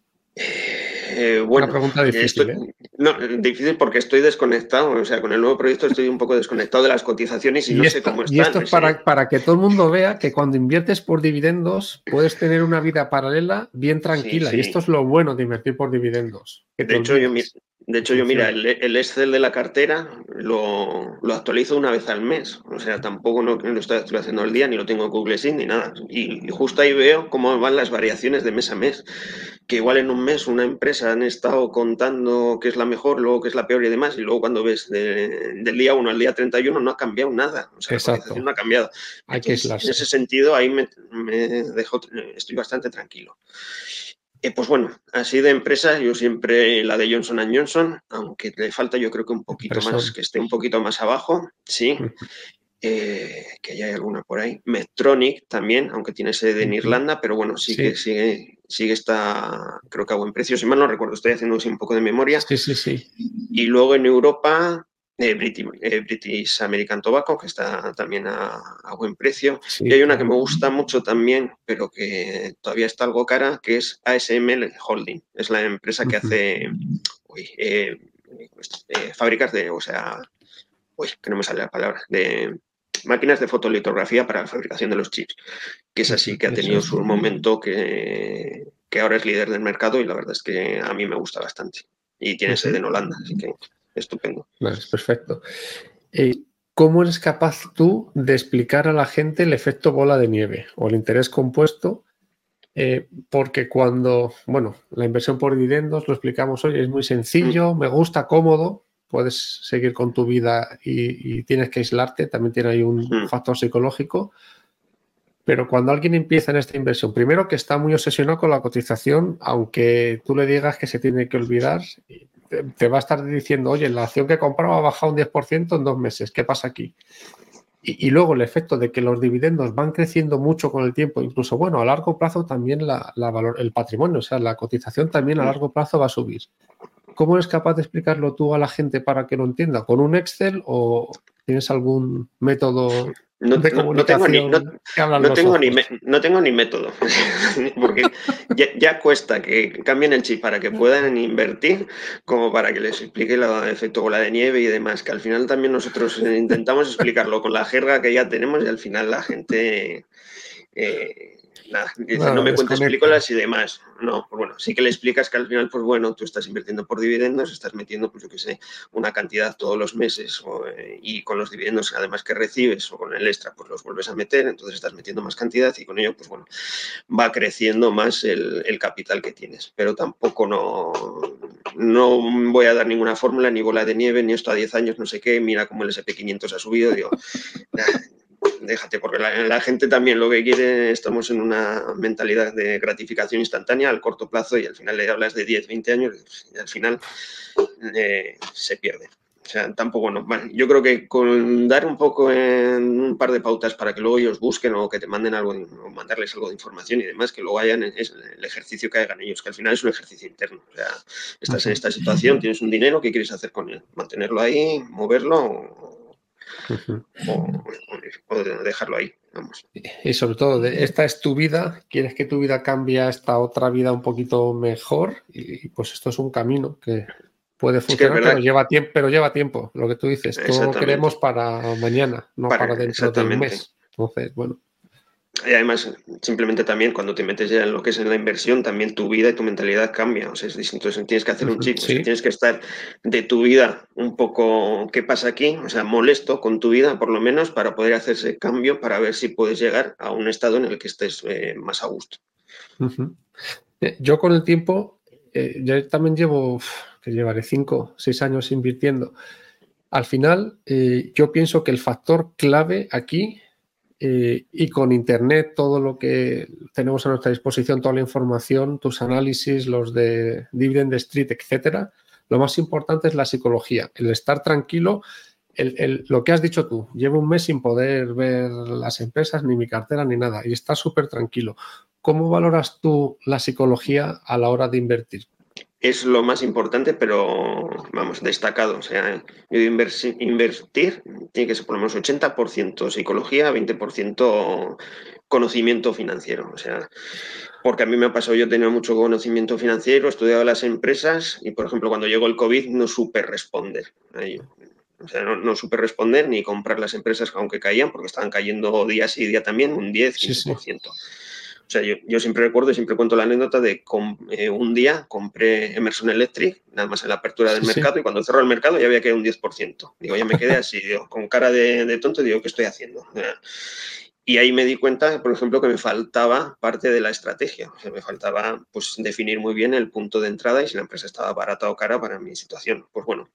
Speaker 2: Eh, bueno, Una pregunta difícil. No, difícil porque estoy desconectado. O sea, con el nuevo proyecto estoy un poco desconectado de las cotizaciones y, no sé cómo están.
Speaker 1: Y esto es para, para, que todo el mundo vea que cuando inviertes por dividendos puedes tener una vida paralela bien tranquila. Y esto es lo bueno de invertir por dividendos.
Speaker 2: de hecho, yo, de hecho, yo mira, el, Excel de la cartera lo, actualizo una vez al mes. O sea, tampoco lo estoy haciendo al día, ni lo tengo en Google Sheet, ni nada. Y, justo ahí veo cómo van las variaciones de mes a mes. Que igual en un mes una empresa han estado contando que es la mejor, luego que es la peor y demás. Y luego cuando ves del día 1 al día 31 no ha cambiado nada. O sea, la no ha cambiado. Hay que en ese sentido, ahí me, me dejo, estoy bastante tranquilo. Eh, pues bueno, así de empresa, yo siempre la de Johnson Johnson, aunque le falta yo creo que un poquito más, que esté un poquito más abajo, sí. <laughs> eh, que ya hay alguna por ahí. Medtronic también, aunque tiene sede en Irlanda, pero bueno, sí, que sigue, sigue está, creo que a buen precio. Si mal no recuerdo, estoy haciendo un poco de memoria.
Speaker 1: Sí, sí, sí.
Speaker 2: Y luego en Europa, eh, eh, British, American Tobacco, que está también a, buen precio. y hay una que me gusta mucho también, pero que todavía está algo cara, que es ASML Holding. Es la empresa que hace pues, fábricas de, o sea, uy, que no me sale la palabra, de máquinas de fotolitografía para la fabricación de los chips, que es así, que ha tenido su momento que, ahora es líder del mercado y la verdad es que a mí me gusta bastante. Y tiene sede en Holanda, así que estupendo.
Speaker 1: es perfecto. Eh, ¿Cómo eres capaz tú de explicar a la gente el efecto bola de nieve o el interés compuesto? Eh, porque cuando, bueno, la inversión por dividendos, lo explicamos hoy, es muy sencillo, mm. me gusta, cómodo, puedes seguir con tu vida y, tienes que aislarte, también tiene ahí un hmm. factor psicológico. Pero cuando alguien empieza en esta inversión, primero que está muy obsesionado con la cotización, aunque tú le digas que se tiene que olvidar, te, va a estar diciendo, oye, la acción que compraba ha bajado un 10% en dos meses, ¿qué pasa aquí? Y, luego el efecto de que los dividendos van creciendo mucho con el tiempo, incluso, bueno, a largo plazo también la, valor, el patrimonio, o sea, la cotización también a largo plazo va a subir. ¿Cómo eres capaz de explicarlo tú a la gente para que lo entienda? ¿Con un Excel o tienes algún método
Speaker 2: no, de comunicación? No tengo, ni, no, tengo, ni, método, <laughs> porque ya, cuesta que cambien el chip para que puedan invertir, como para que les explique el efecto bola de nieve y demás, que al final también nosotros intentamos explicarlo con la jerga que ya tenemos y al final la gente... Eh, <laughs> nada, no, me cuentes películas y demás. No, pues bueno, sí que le explicas que al final, pues bueno, tú estás invirtiendo por dividendos, estás metiendo, pues yo qué sé, una cantidad todos los meses eh, y con los dividendos además que recibes o con el extra, pues los vuelves a meter, entonces estás metiendo más cantidad y con ello, pues bueno, va creciendo más el, capital que tienes. Pero tampoco no, no voy a dar ninguna fórmula, ni bola de nieve, ni esto a 10 años, no sé qué, mira cómo el SP500 ha subido, digo, <laughs> déjate, porque la, gente también lo que quiere, estamos en una mentalidad de gratificación instantánea al corto plazo y al final le hablas de 10, 20 años y al final eh, se pierde. O sea, tampoco no. yo creo que con dar un poco en un par de pautas para que luego ellos busquen o que te manden algo, o mandarles algo de información y demás, que luego hayan es el ejercicio que hagan ellos, que al final es un ejercicio interno. O sea, estás en esta situación, tienes un dinero, ¿qué quieres hacer con él? ¿Mantenerlo ahí, moverlo o, dejarlo ahí.
Speaker 1: Y sobre todo, esta es tu vida, quieres que tu vida cambie a esta otra vida un poquito mejor y pues esto es un camino que puede funcionar, pero, lleva tiempo, pero lleva tiempo, lo que tú dices. Todo lo queremos para mañana, no para, dentro de un mes. Entonces, bueno.
Speaker 2: Y además, simplemente también cuando te metes ya en lo que es en la inversión, también tu vida y tu mentalidad cambia. O sea, es distinto. tienes que hacer un chip, tienes que estar de tu vida un poco, ¿qué pasa aquí? O sea, molesto con tu vida, por lo menos, para poder hacer ese cambio, para ver si puedes llegar a un estado en el que estés eh, más a gusto.
Speaker 1: Eh, yo con el tiempo, eh, yo también llevo, que llevaré cinco, seis años invirtiendo. Al final, yo pienso que el factor clave aquí eh, y con Internet, todo lo que tenemos a nuestra disposición, toda la información, tus análisis, los de Dividend Street, etcétera, lo más importante es la psicología, el estar tranquilo. lo que has dicho tú, llevo un mes sin poder ver las empresas, ni mi cartera, ni nada, y estás súper tranquilo. ¿Cómo valoras tú la psicología a la hora de invertir?
Speaker 2: Es lo más importante, pero vamos, destacado. O sea, yo invertir tiene que ser por lo menos 80% psicología, 20% conocimiento financiero. O sea, porque a mí me ha pasado, yo he tenido mucho conocimiento financiero, he estudiado las empresas y, por ejemplo, cuando llegó el COVID no supe responder O sea, no, no, supe responder ni comprar las empresas aunque caían, porque estaban cayendo día sí día también, un 10, 15%. O sea, yo, siempre recuerdo y siempre cuento la anécdota de eh, un día compré Emerson Electric, nada más en la apertura del mercado, y cuando cerró el mercado ya había quedado un 10%. Digo, ya me quedé así, <laughs> con cara de, tonto, digo, ¿qué estoy haciendo? Y ahí me di cuenta, por ejemplo, que me faltaba parte de la estrategia. O sea, me faltaba pues, definir muy bien el punto de entrada y si la empresa estaba barata o cara para mi situación. Pues bueno,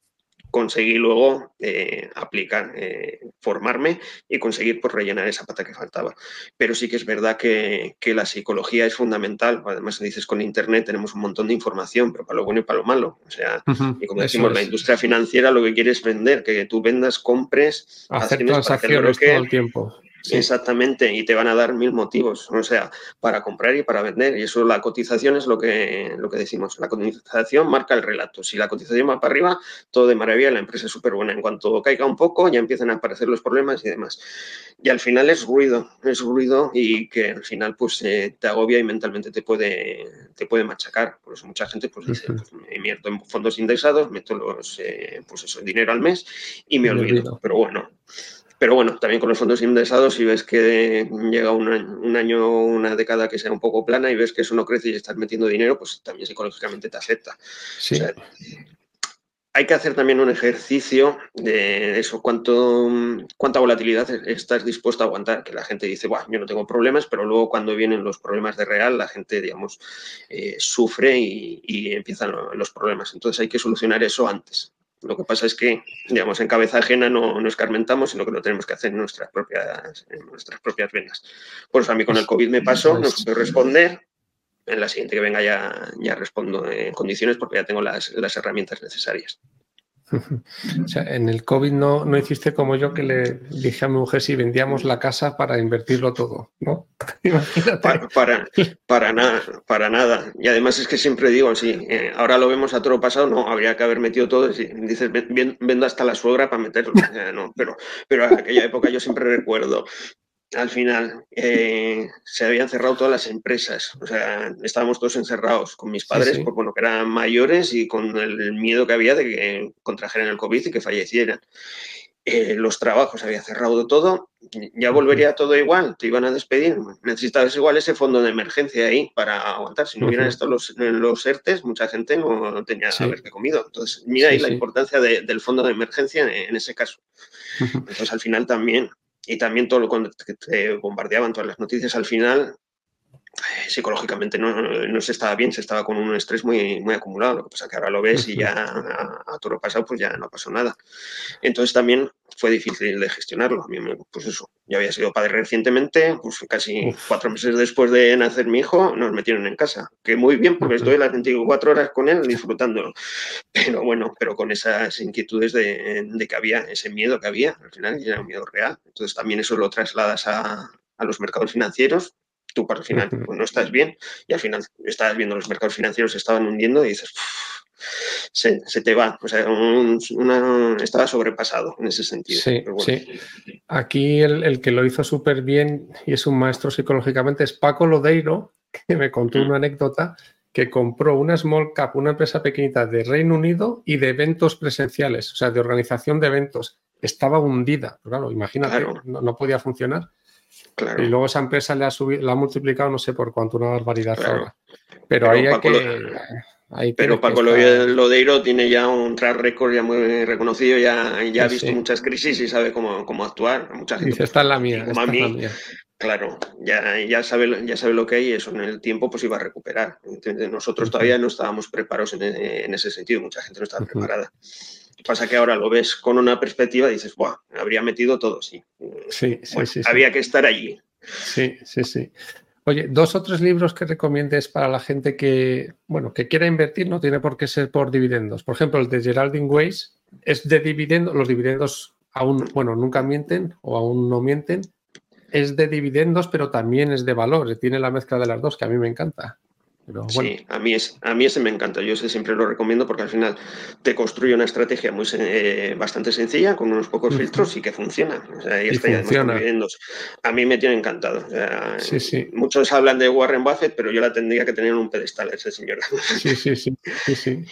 Speaker 2: conseguí luego eh, aplicar, eh, formarme y conseguir pues, rellenar esa pata que faltaba. Pero sí que es verdad que, la psicología es fundamental. Además, dices, con Internet tenemos un montón de información, pero para lo bueno y para lo malo. O sea, y como decimos, la industria financiera lo que quiere es vender, que tú vendas, compres,
Speaker 1: hacer transacciones todo el tiempo.
Speaker 2: Exactamente, y te van a dar mil motivos, o sea, para comprar y para vender. Y eso, la cotización es lo que, lo que decimos. La cotización marca el relato. Si la cotización va para arriba, todo de maravilla, la empresa es súper buena. En cuanto caiga un poco, ya empiezan a aparecer los problemas y demás. Y al final es ruido, es ruido y que al final pues eh, te agobia y mentalmente te puede, te puede machacar. Por eso mucha gente pues dice, pues, me invierto en fondos indexados, meto los, eh, pues eso, dinero al mes y me olvido. Pero bueno, pero bueno, también con los fondos indexados, si ves que llega un año, una década que sea un poco plana y ves que eso no crece y estás metiendo dinero, pues también psicológicamente te afecta. Sí. hay que hacer también un ejercicio de eso, cuánto, cuánta volatilidad estás dispuesto a aguantar. Que la gente dice, bueno, yo no tengo problemas, pero luego cuando vienen los problemas de real, la gente, digamos, eh, sufre y, y empiezan los problemas. Entonces hay que solucionar eso antes. Lo que pasa es que, digamos, en cabeza ajena no, no escarmentamos, sino que lo tenemos que hacer en nuestras propias, en nuestras propias venas. Por eso a mí con el COVID me pasó, no pude responder. En la siguiente que venga ya, ya respondo en condiciones porque ya tengo las, las herramientas necesarias.
Speaker 1: O sea, en el COVID no, no hiciste como yo que le dije a mi mujer si vendíamos la casa para invertirlo todo, ¿no? <laughs>
Speaker 2: Para, para, nada, para nada. Y además es que siempre digo, sí, eh, ahora lo vemos a todo pasado, no, habría que haber metido todo. Y dices, vendo hasta la suegra para meterlo. <laughs> no, pero, pero en aquella época yo siempre recuerdo al final eh, se habían cerrado todas las empresas. O sea, estábamos todos encerrados con mis padres, Por, bueno, que eran mayores y con el miedo que había de que contrajeran el COVID y que fallecieran. Eh, los trabajos había cerrado todo, ya volvería todo igual, te iban a despedir. Necesitabas igual ese fondo de emergencia ahí para aguantar. Si no hubieran estado los, los ERTES, mucha gente no, tenía que haber comido. Entonces, mira ahí la importancia del fondo de emergencia en ese caso. Entonces, al final también y también todo lo que te bombardeaban todas las noticias al final psicológicamente no, no, se estaba bien, se estaba con un estrés muy, muy acumulado. Lo que pasa que ahora lo ves y ya a, todo lo pasado pues ya no pasó nada. Entonces también fue difícil de gestionarlo. A mí, pues eso, yo había sido padre recientemente, pues casi cuatro meses después de nacer mi hijo, nos metieron en casa. Que muy bien, porque estoy las 24 horas con él disfrutándolo. Pero bueno, pero con esas inquietudes de, de que había, ese miedo que había, al final era un miedo real. Entonces también eso lo trasladas a, a los mercados financieros tú el final pues, no estás bien y al final estás viendo los mercados financieros se estaban hundiendo y dices, se, te va, o sea, estaba sobrepasado en ese sentido.
Speaker 1: Sí, sí. Aquí el, que lo hizo súper bien y es un maestro psicológicamente es Paco Lodeiro, <laughs> que me contó mm. una anécdota que compró una small cap, una empresa pequeñita de Reino Unido y de eventos presenciales, o sea, de organización de eventos. Estaba hundida, claro, imagínate, no podía funcionar y luego esa empresa le ha, subido, la ha multiplicado no sé por cuánto, una barbaridad ahora. Pero, ahí hay que...
Speaker 2: pero Paco Lodeiro tiene ya un track record ya muy reconocido, ya, ya ha visto muchas crisis y sabe cómo, cómo actuar. Mucha
Speaker 1: gente, Dice, esta es la mía. Esta es la mía.
Speaker 2: Claro, ya, ya, sabe, ya sabe lo que hay y eso en el tiempo pues iba a recuperar. Nosotros todavía no estábamos preparados en, ese sentido, mucha gente no estaba preparada. Pasa que ahora lo ves con una perspectiva y dices, Buah, habría metido todo, sí.
Speaker 1: Sí, sí, sí,
Speaker 2: Había que estar allí.
Speaker 1: Sí, sí, sí. Oye, dos o tres libros que recomiendes para la gente que, bueno, que quiera invertir, no tiene por qué ser por dividendos. Por ejemplo, el de Geraldine Weiss es de dividendos, los dividendos aún, bueno, nunca mienten o aún no mienten. Es de dividendos, pero también es de valor. Tiene la mezcla de las dos, que a mí me encanta.
Speaker 2: Sí, a mí, es, a mí ese me encanta. Yo ese siempre lo recomiendo porque al final te construye una estrategia muy eh, bastante sencilla con unos pocos filtros y que funciona. O sea, y, funciona. A mí me tiene encantado. sí, sí. Muchos hablan de Warren Buffett, pero yo la tendría que tener en un pedestal ese señor.
Speaker 1: Sí, sí, sí. sí,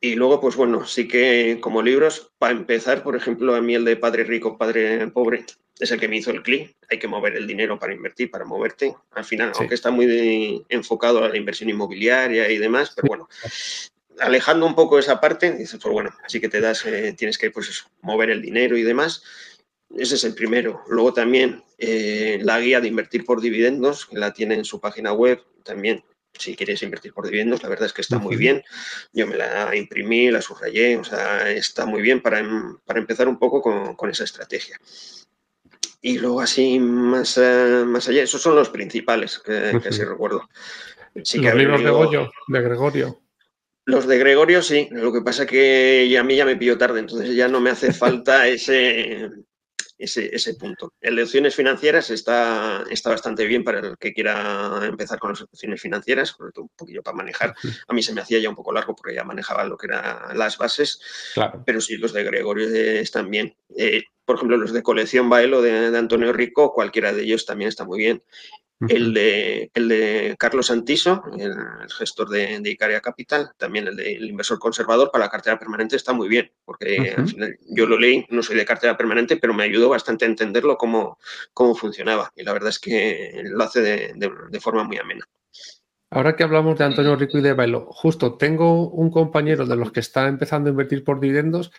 Speaker 2: Y luego, pues bueno, sí que como libros, para empezar, por ejemplo, a mí el de Padre Rico, Padre Pobre, es el que me hizo el clic. Hay que mover el dinero para invertir, para moverte. Al final, aunque está muy enfocado a la inversión inmobiliaria y demás, pero bueno, alejando un poco esa parte, dices, pues bueno, así que te das, eh, tienes que pues mover el dinero y demás. Ese es el primero. Luego también eh, la guía de invertir por dividendos, que la tiene en su página web, también si quieres invertir por dividendos, la verdad es que está muy bien. Yo me la imprimí, la subrayé, o sea, está muy bien para, em, empezar un poco con, esa estrategia. Y luego así más, eh, más allá, esos son los principales que, sí recuerdo.
Speaker 1: los libros de Goyo, de Gregorio.
Speaker 2: Los de Gregorio sí, lo que pasa que a mí ya me pilló tarde, entonces ya no me hace falta ese, ese, punto. El de opciones financieras está, está bastante bien para el que quiera empezar con las opciones financieras, sobre todo un poquillo para manejar. A mí se me hacía ya un poco largo porque ya manejaba lo que eran las bases, pero sí, los de Gregorio están bien. Eh, por ejemplo, los de colección Baelo de, de Antonio Rico, cualquiera de ellos también está muy bien. El de, el de Carlos Antiso, el, gestor de, Icaria Capital, también el del inversor conservador para la cartera permanente está muy bien, porque al final yo lo leí, no soy de cartera permanente, pero me ayudó bastante a entenderlo cómo, cómo funcionaba. Y la verdad es que lo hace de, forma muy amena.
Speaker 1: Ahora que hablamos de Antonio Rico y de Bailo, justo tengo un compañero de los que está empezando a invertir por dividendos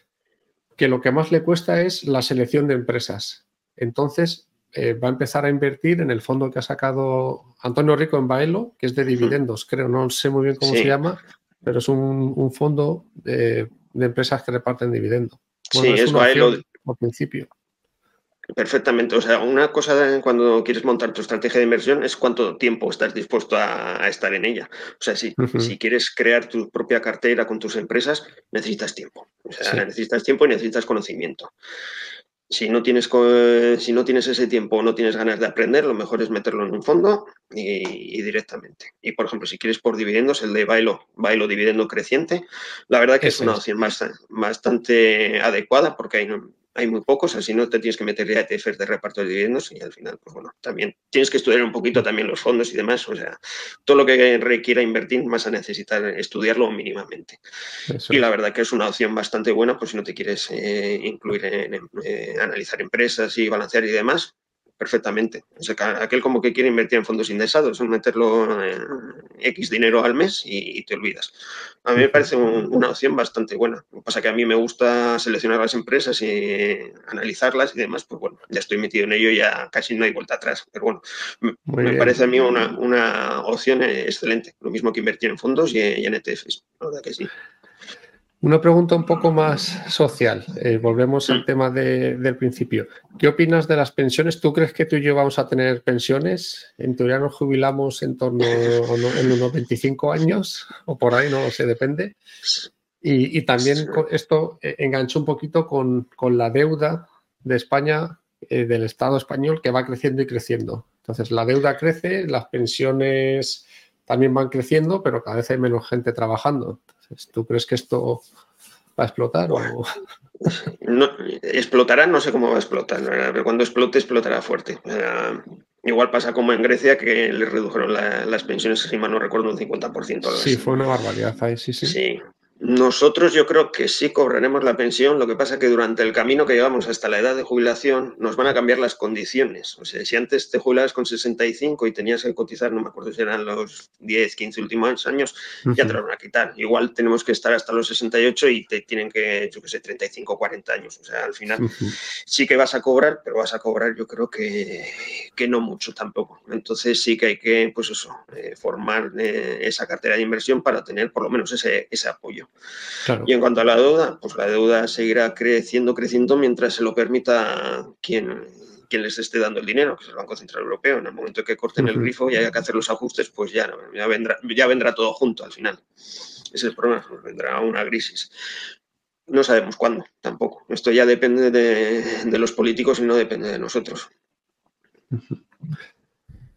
Speaker 1: que lo que más le cuesta es la selección de empresas. Entonces, eh, va a empezar a invertir en el fondo que ha sacado Antonio Rico en Baelo, que es de dividendos, creo, no sé muy bien cómo se llama, pero es un, fondo de, empresas que reparten dividendos.
Speaker 2: sí, es, Baelo.
Speaker 1: Por principio.
Speaker 2: Perfectamente. O sea, una cosa cuando quieres montar tu estrategia de inversión es cuánto tiempo estás dispuesto a, estar en ella. O sea, si, si quieres crear tu propia cartera con tus empresas, necesitas tiempo. O sea, necesitas tiempo y necesitas conocimiento si no tienes si no tienes ese tiempo o no tienes ganas de aprender, lo mejor es meterlo en un fondo y, directamente. Y por ejemplo, si quieres por dividendos, el de bailo, bailo dividendo creciente, la verdad que es una opción bastante adecuada porque hay hay muy pocos, así no te tienes que meter ya ETFs de reparto de dividendos y al final, pues bueno, también tienes que estudiar un poquito también los fondos y demás, o sea, todo lo que requiera invertir vas a necesitar estudiarlo mínimamente. Y la verdad que es una opción bastante buena, pues si no te quieres eh, incluir en, eh, analizar empresas y balancear y demás, perfectamente. O sea, aquel como que quiere invertir en fondos indexados, meterlo en X dinero al mes y, te olvidas. A mí me parece una opción bastante buena. Lo que pasa es que a mí me gusta seleccionar las empresas y analizarlas y demás, pues bueno, ya estoy metido en ello y ya casi no hay vuelta atrás. Pero bueno, me, parece a mí una, una, opción excelente. Lo mismo que invertir en fondos y, y en ETFs. La verdad que sí.
Speaker 1: Una pregunta un poco más social. Eh, volvemos al tema del principio. ¿Qué opinas de las pensiones? ¿Tú crees que tú y yo vamos a tener pensiones? En teoría nos jubilamos en torno a en unos 25 años o por ahí, no lo sé, depende. Y, también esto eh, enganchó un poquito con, la deuda de España, eh, del Estado español, que va creciendo y creciendo. Entonces, la deuda crece, las pensiones también van creciendo, pero cada vez hay menos gente trabajando. ¿Tú crees que esto va a explotar? O...
Speaker 2: No, explotará, no sé cómo va a explotar, pero cuando explote, explotará fuerte. igual pasa como en Grecia, que le redujeron las pensiones, si mal no recuerdo, un 50%.
Speaker 1: Sí, fue una barbaridad sí, sí.
Speaker 2: Sí, nosotros yo creo que sí cobraremos la pensión, lo que pasa que durante el camino que llevamos hasta la edad de jubilación nos van a cambiar las condiciones. O sea, si antes te jubilabas con 65 y tenías que cotizar, no me acuerdo si eran los 10, 15 últimos años, ya te lo van a quitar. Igual tenemos que estar hasta los 68 y te tienen que, yo qué sé, 35, 40 años. O sea, al final sí que vas a cobrar, pero vas a cobrar yo creo que, que no mucho tampoco. Entonces sí que hay que, pues eso, eh, formar eh, esa cartera de inversión para tener por lo menos ese, ese apoyo. Y en cuanto a la deuda, pues la deuda seguirá creciendo, creciendo mientras se lo permita quien, quien les esté dando el dinero, que es el Banco Central Europeo. En el momento que corten el grifo y haya que hacer los ajustes, pues ya, ya, vendrá, ya vendrá todo junto al final. Ese es el problema, pues vendrá una crisis. No sabemos cuándo, tampoco. Esto ya depende de, de los políticos y no depende de nosotros.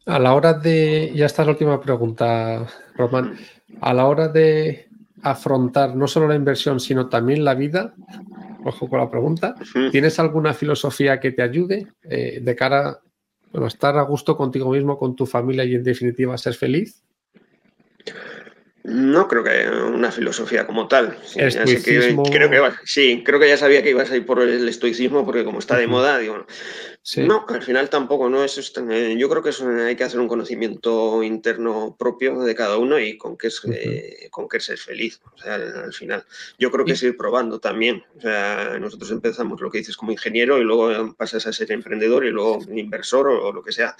Speaker 1: A la hora de, ya está la última pregunta, Román, a la hora de, afrontar no solo la inversión, sino también la vida? Ojo con la pregunta. ¿Tienes alguna filosofía que te ayude eh, de cara a estar a gusto contigo mismo, con tu familia y en definitiva ser feliz?
Speaker 2: No creo que haya una filosofía como tal. creo que, sí, creo que ya sabía que ibas a ir por el estoicismo porque como está de moda, digo, no, al final tampoco, ¿no? Eso eh, yo creo que hay que hacer un conocimiento interno propio de cada uno y con qué es, eh, con qué ser feliz, o sea, al, final. Yo creo que es ir probando también. O sea, nosotros empezamos lo que dices como ingeniero y luego pasas a ser emprendedor y luego inversor o, lo que sea.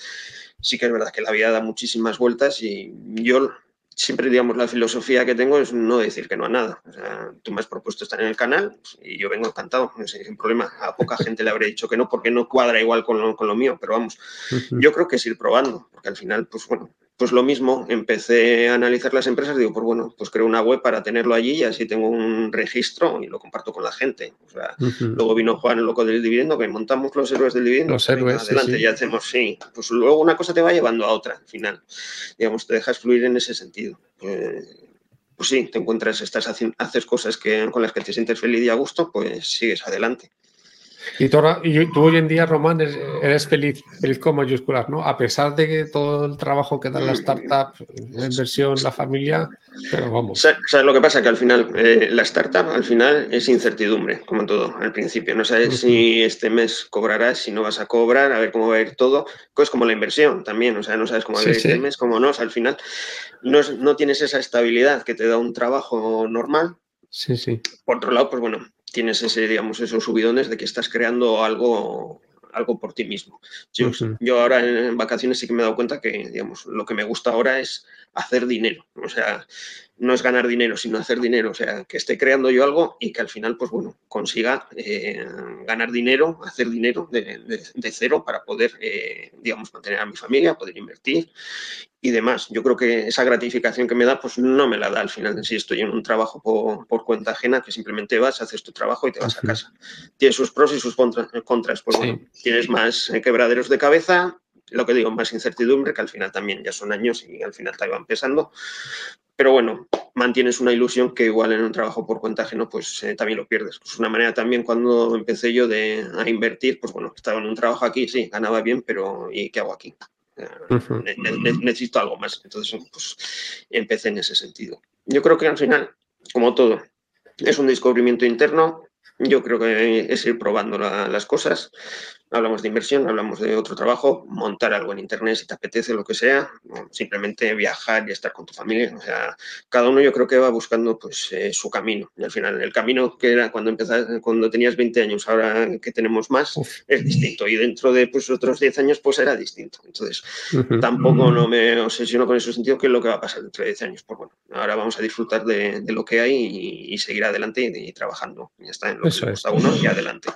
Speaker 2: Sí que es verdad que la vida da muchísimas vueltas y yo siempre, digamos, la filosofía que tengo es no decir que no a nada. O sea, tú me has propuesto estar en el canal y yo vengo encantado, no sé, sin problema. A poca gente le habré dicho que no porque no cuadra igual con lo, con lo mío, pero vamos, yo creo que es ir probando, porque al final, pues bueno, pues lo mismo, empecé a analizar las empresas, digo, pues bueno, pues creo una web para tenerlo allí y así tengo un registro y lo comparto con la gente. O sea, Luego vino Juan, el loco del dividendo, que montamos los héroes del dividendo.
Speaker 1: Los héroes.
Speaker 2: adelante, ya hacemos, sí. Pues luego una cosa te va llevando a otra, al final. Digamos, te dejas fluir en ese sentido. Pues, pues sí, te encuentras, estás haces cosas que, con las que te sientes feliz y a gusto, pues sigues adelante.
Speaker 1: Y tú, hoy en día, Román, eres feliz, feliz con mayúsculas, ¿no? A pesar de que todo el trabajo que da la startup, la inversión, la familia, pero vamos.
Speaker 2: ¿Sabes lo que pasa? Que al final, eh, la startup al final es incertidumbre, como todo, al principio. No sabes si este mes cobrarás, si no vas a cobrar, a ver cómo va a ir todo. Pues como la inversión también, o sea, no sabes cómo va a ir este mes, cómo no. al final no, no tienes esa estabilidad que te da un trabajo normal.
Speaker 1: Sí, sí.
Speaker 2: Por otro lado, pues bueno, tienes ese, digamos, esos subidones de que estás creando algo, algo por ti mismo. Yo, yo, ahora en vacaciones sí que me he dado cuenta que, digamos, lo que me gusta ahora es hacer dinero. O sea, no es ganar dinero, sino hacer dinero. O sea, que esté creando yo algo y que al final, pues bueno, consiga eh, ganar dinero, hacer dinero de, cero para poder, eh, digamos, mantener a mi familia, poder invertir y demás. Yo creo que esa gratificación que me da, pues no me la da al final si estoy en un trabajo por, cuenta ajena, que simplemente vas, haces tu trabajo y te vas a casa. Tiene sus pros y sus contras. Pues bueno, tienes más eh, quebraderos de cabeza, lo que digo, más incertidumbre, que al final también ya son años y al final te van pesando. Pero bueno, mantienes una ilusión que igual en un trabajo por cuenta ajeno, pues eh, también lo pierdes. Es una manera también cuando empecé yo de, a invertir, pues bueno, estaba en un trabajo aquí, sí, ganaba bien, pero ¿y qué hago aquí? necesito algo más. Entonces, pues empecé en ese sentido. Yo creo que al final, como todo, es un descubrimiento interno. Yo creo que es ir probando las cosas hablamos de inversión, hablamos de otro trabajo, montar algo en Internet si te apetece, lo que sea, simplemente viajar y estar con tu familia. O sea, cada uno yo creo que va buscando pues eh, su camino. Y al final, el camino que era cuando empezaste, cuando tenías 20 años, ahora que tenemos más, es distinto. Y dentro de pues, otros 10 años, pues era distinto. Entonces, tampoco no me obsesiono con ese sentido, que es lo que va a pasar dentro de 10 años. Pues bueno, ahora vamos a disfrutar de, lo que hay y, seguir adelante y, trabajando. Ya está, en lo que gusta uno y adelante.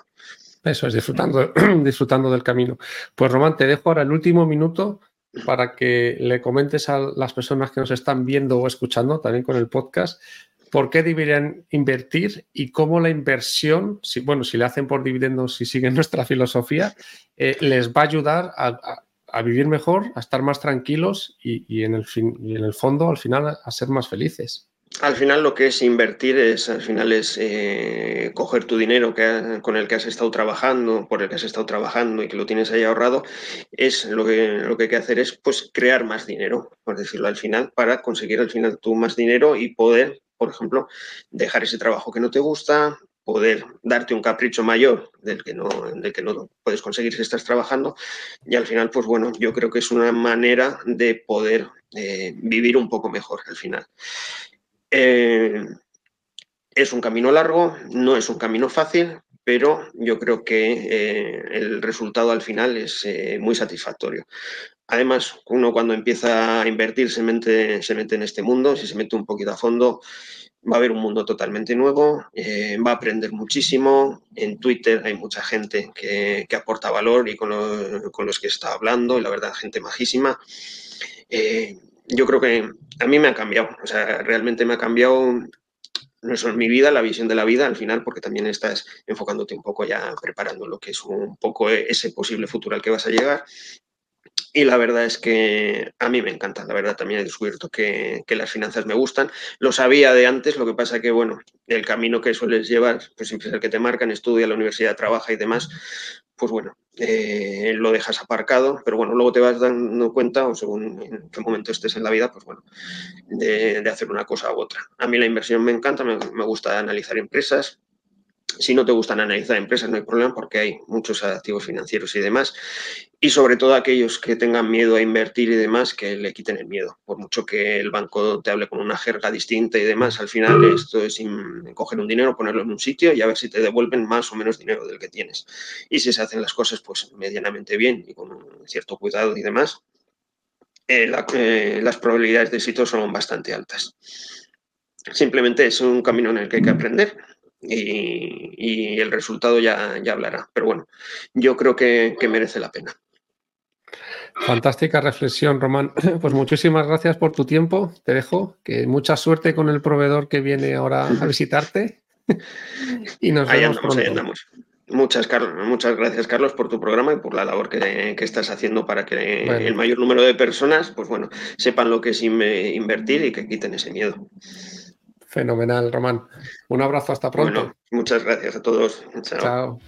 Speaker 1: Eso es, disfrutando, <clears throat> disfrutando del camino. Pues Román, te dejo ahora el último minuto para que le comentes a las personas que nos están viendo o escuchando también con el podcast por qué deberían invertir y cómo la inversión, si, bueno, si le hacen por dividendos, si siguen <laughs> nuestra filosofía, eh, les va a ayudar a, vivir mejor, a estar más tranquilos y, en el fin, y en el fondo, al final, a ser más felices.
Speaker 2: Al final lo que es invertir es, al final es eh, coger tu dinero que, con el que has estado trabajando, por el que has estado trabajando y que lo tienes ahí ahorrado, es lo que, lo que hay que hacer es pues crear más dinero, por decirlo al final, para conseguir al final tú más dinero y poder, por ejemplo, dejar ese trabajo que no te gusta, poder darte un capricho mayor del que no, del que no puedes conseguir si estás trabajando. Y al final, pues bueno, yo creo que es una manera de poder eh, vivir un poco mejor al final. Eh, es un camino largo, no es un camino fácil, pero yo creo que eh, el resultado al final es eh, muy satisfactorio. Además, uno cuando empieza a invertir se mete, se mete en este mundo, si se mete un poquito a fondo, va a ver un mundo totalmente nuevo, va a aprender muchísimo. En Twitter hay mucha gente que, aporta valor y con, con, los que está hablando, y la verdad, gente majísima yo creo que a mí me ha cambiado, o sea, realmente me ha cambiado no solo mi vida, la visión de la vida al final, porque también estás enfocándote un poco ya preparando lo que es un poco ese posible futuro al que vas a llegar. Y la verdad es que a mí me encanta, la verdad también he descubierto que, las finanzas me gustan. Lo sabía de antes, lo que pasa que, bueno, el camino que sueles llevar, pues siempre es el que te marcan, estudia, la universidad, trabaja y demás, pues bueno, eh, lo dejas aparcado, pero bueno, luego te vas dando cuenta, o según en qué momento estés en la vida, pues bueno, de, hacer una cosa u otra. A mí la inversión me encanta, me, me gusta analizar empresas, si no te gustan analizar empresas, no hay problema porque hay muchos activos financieros y demás. Y sobre todo aquellos que tengan miedo a invertir y demás, que le quiten el miedo. Por mucho que el banco te hable con una jerga distinta y demás, al final esto es coger un dinero, ponerlo en un sitio y a ver si te devuelven más o menos dinero del que tienes. Y si se hacen las cosas pues medianamente bien y con cierto cuidado y demás, las probabilidades de éxito son bastante altas. Simplemente es un camino en el que hay que aprender y, el resultado ya, ya, hablará. Pero bueno, yo creo que, merece la pena.
Speaker 1: Fantástica reflexión, Román. <clears throat> Pues muchísimas gracias por tu tiempo. Te dejo. Que mucha suerte con el proveedor que viene ahora a <laughs> visitarte.
Speaker 2: y nos vemos Muchas, muchas gracias, Carlos, por tu programa y por la labor que, estás haciendo para que el mayor número de personas, pues bueno, sepan lo que es invertir y que quiten ese miedo.
Speaker 1: Fenomenal, Román. Un abrazo, hasta pronto.
Speaker 2: muchas gracias a todos. Chao.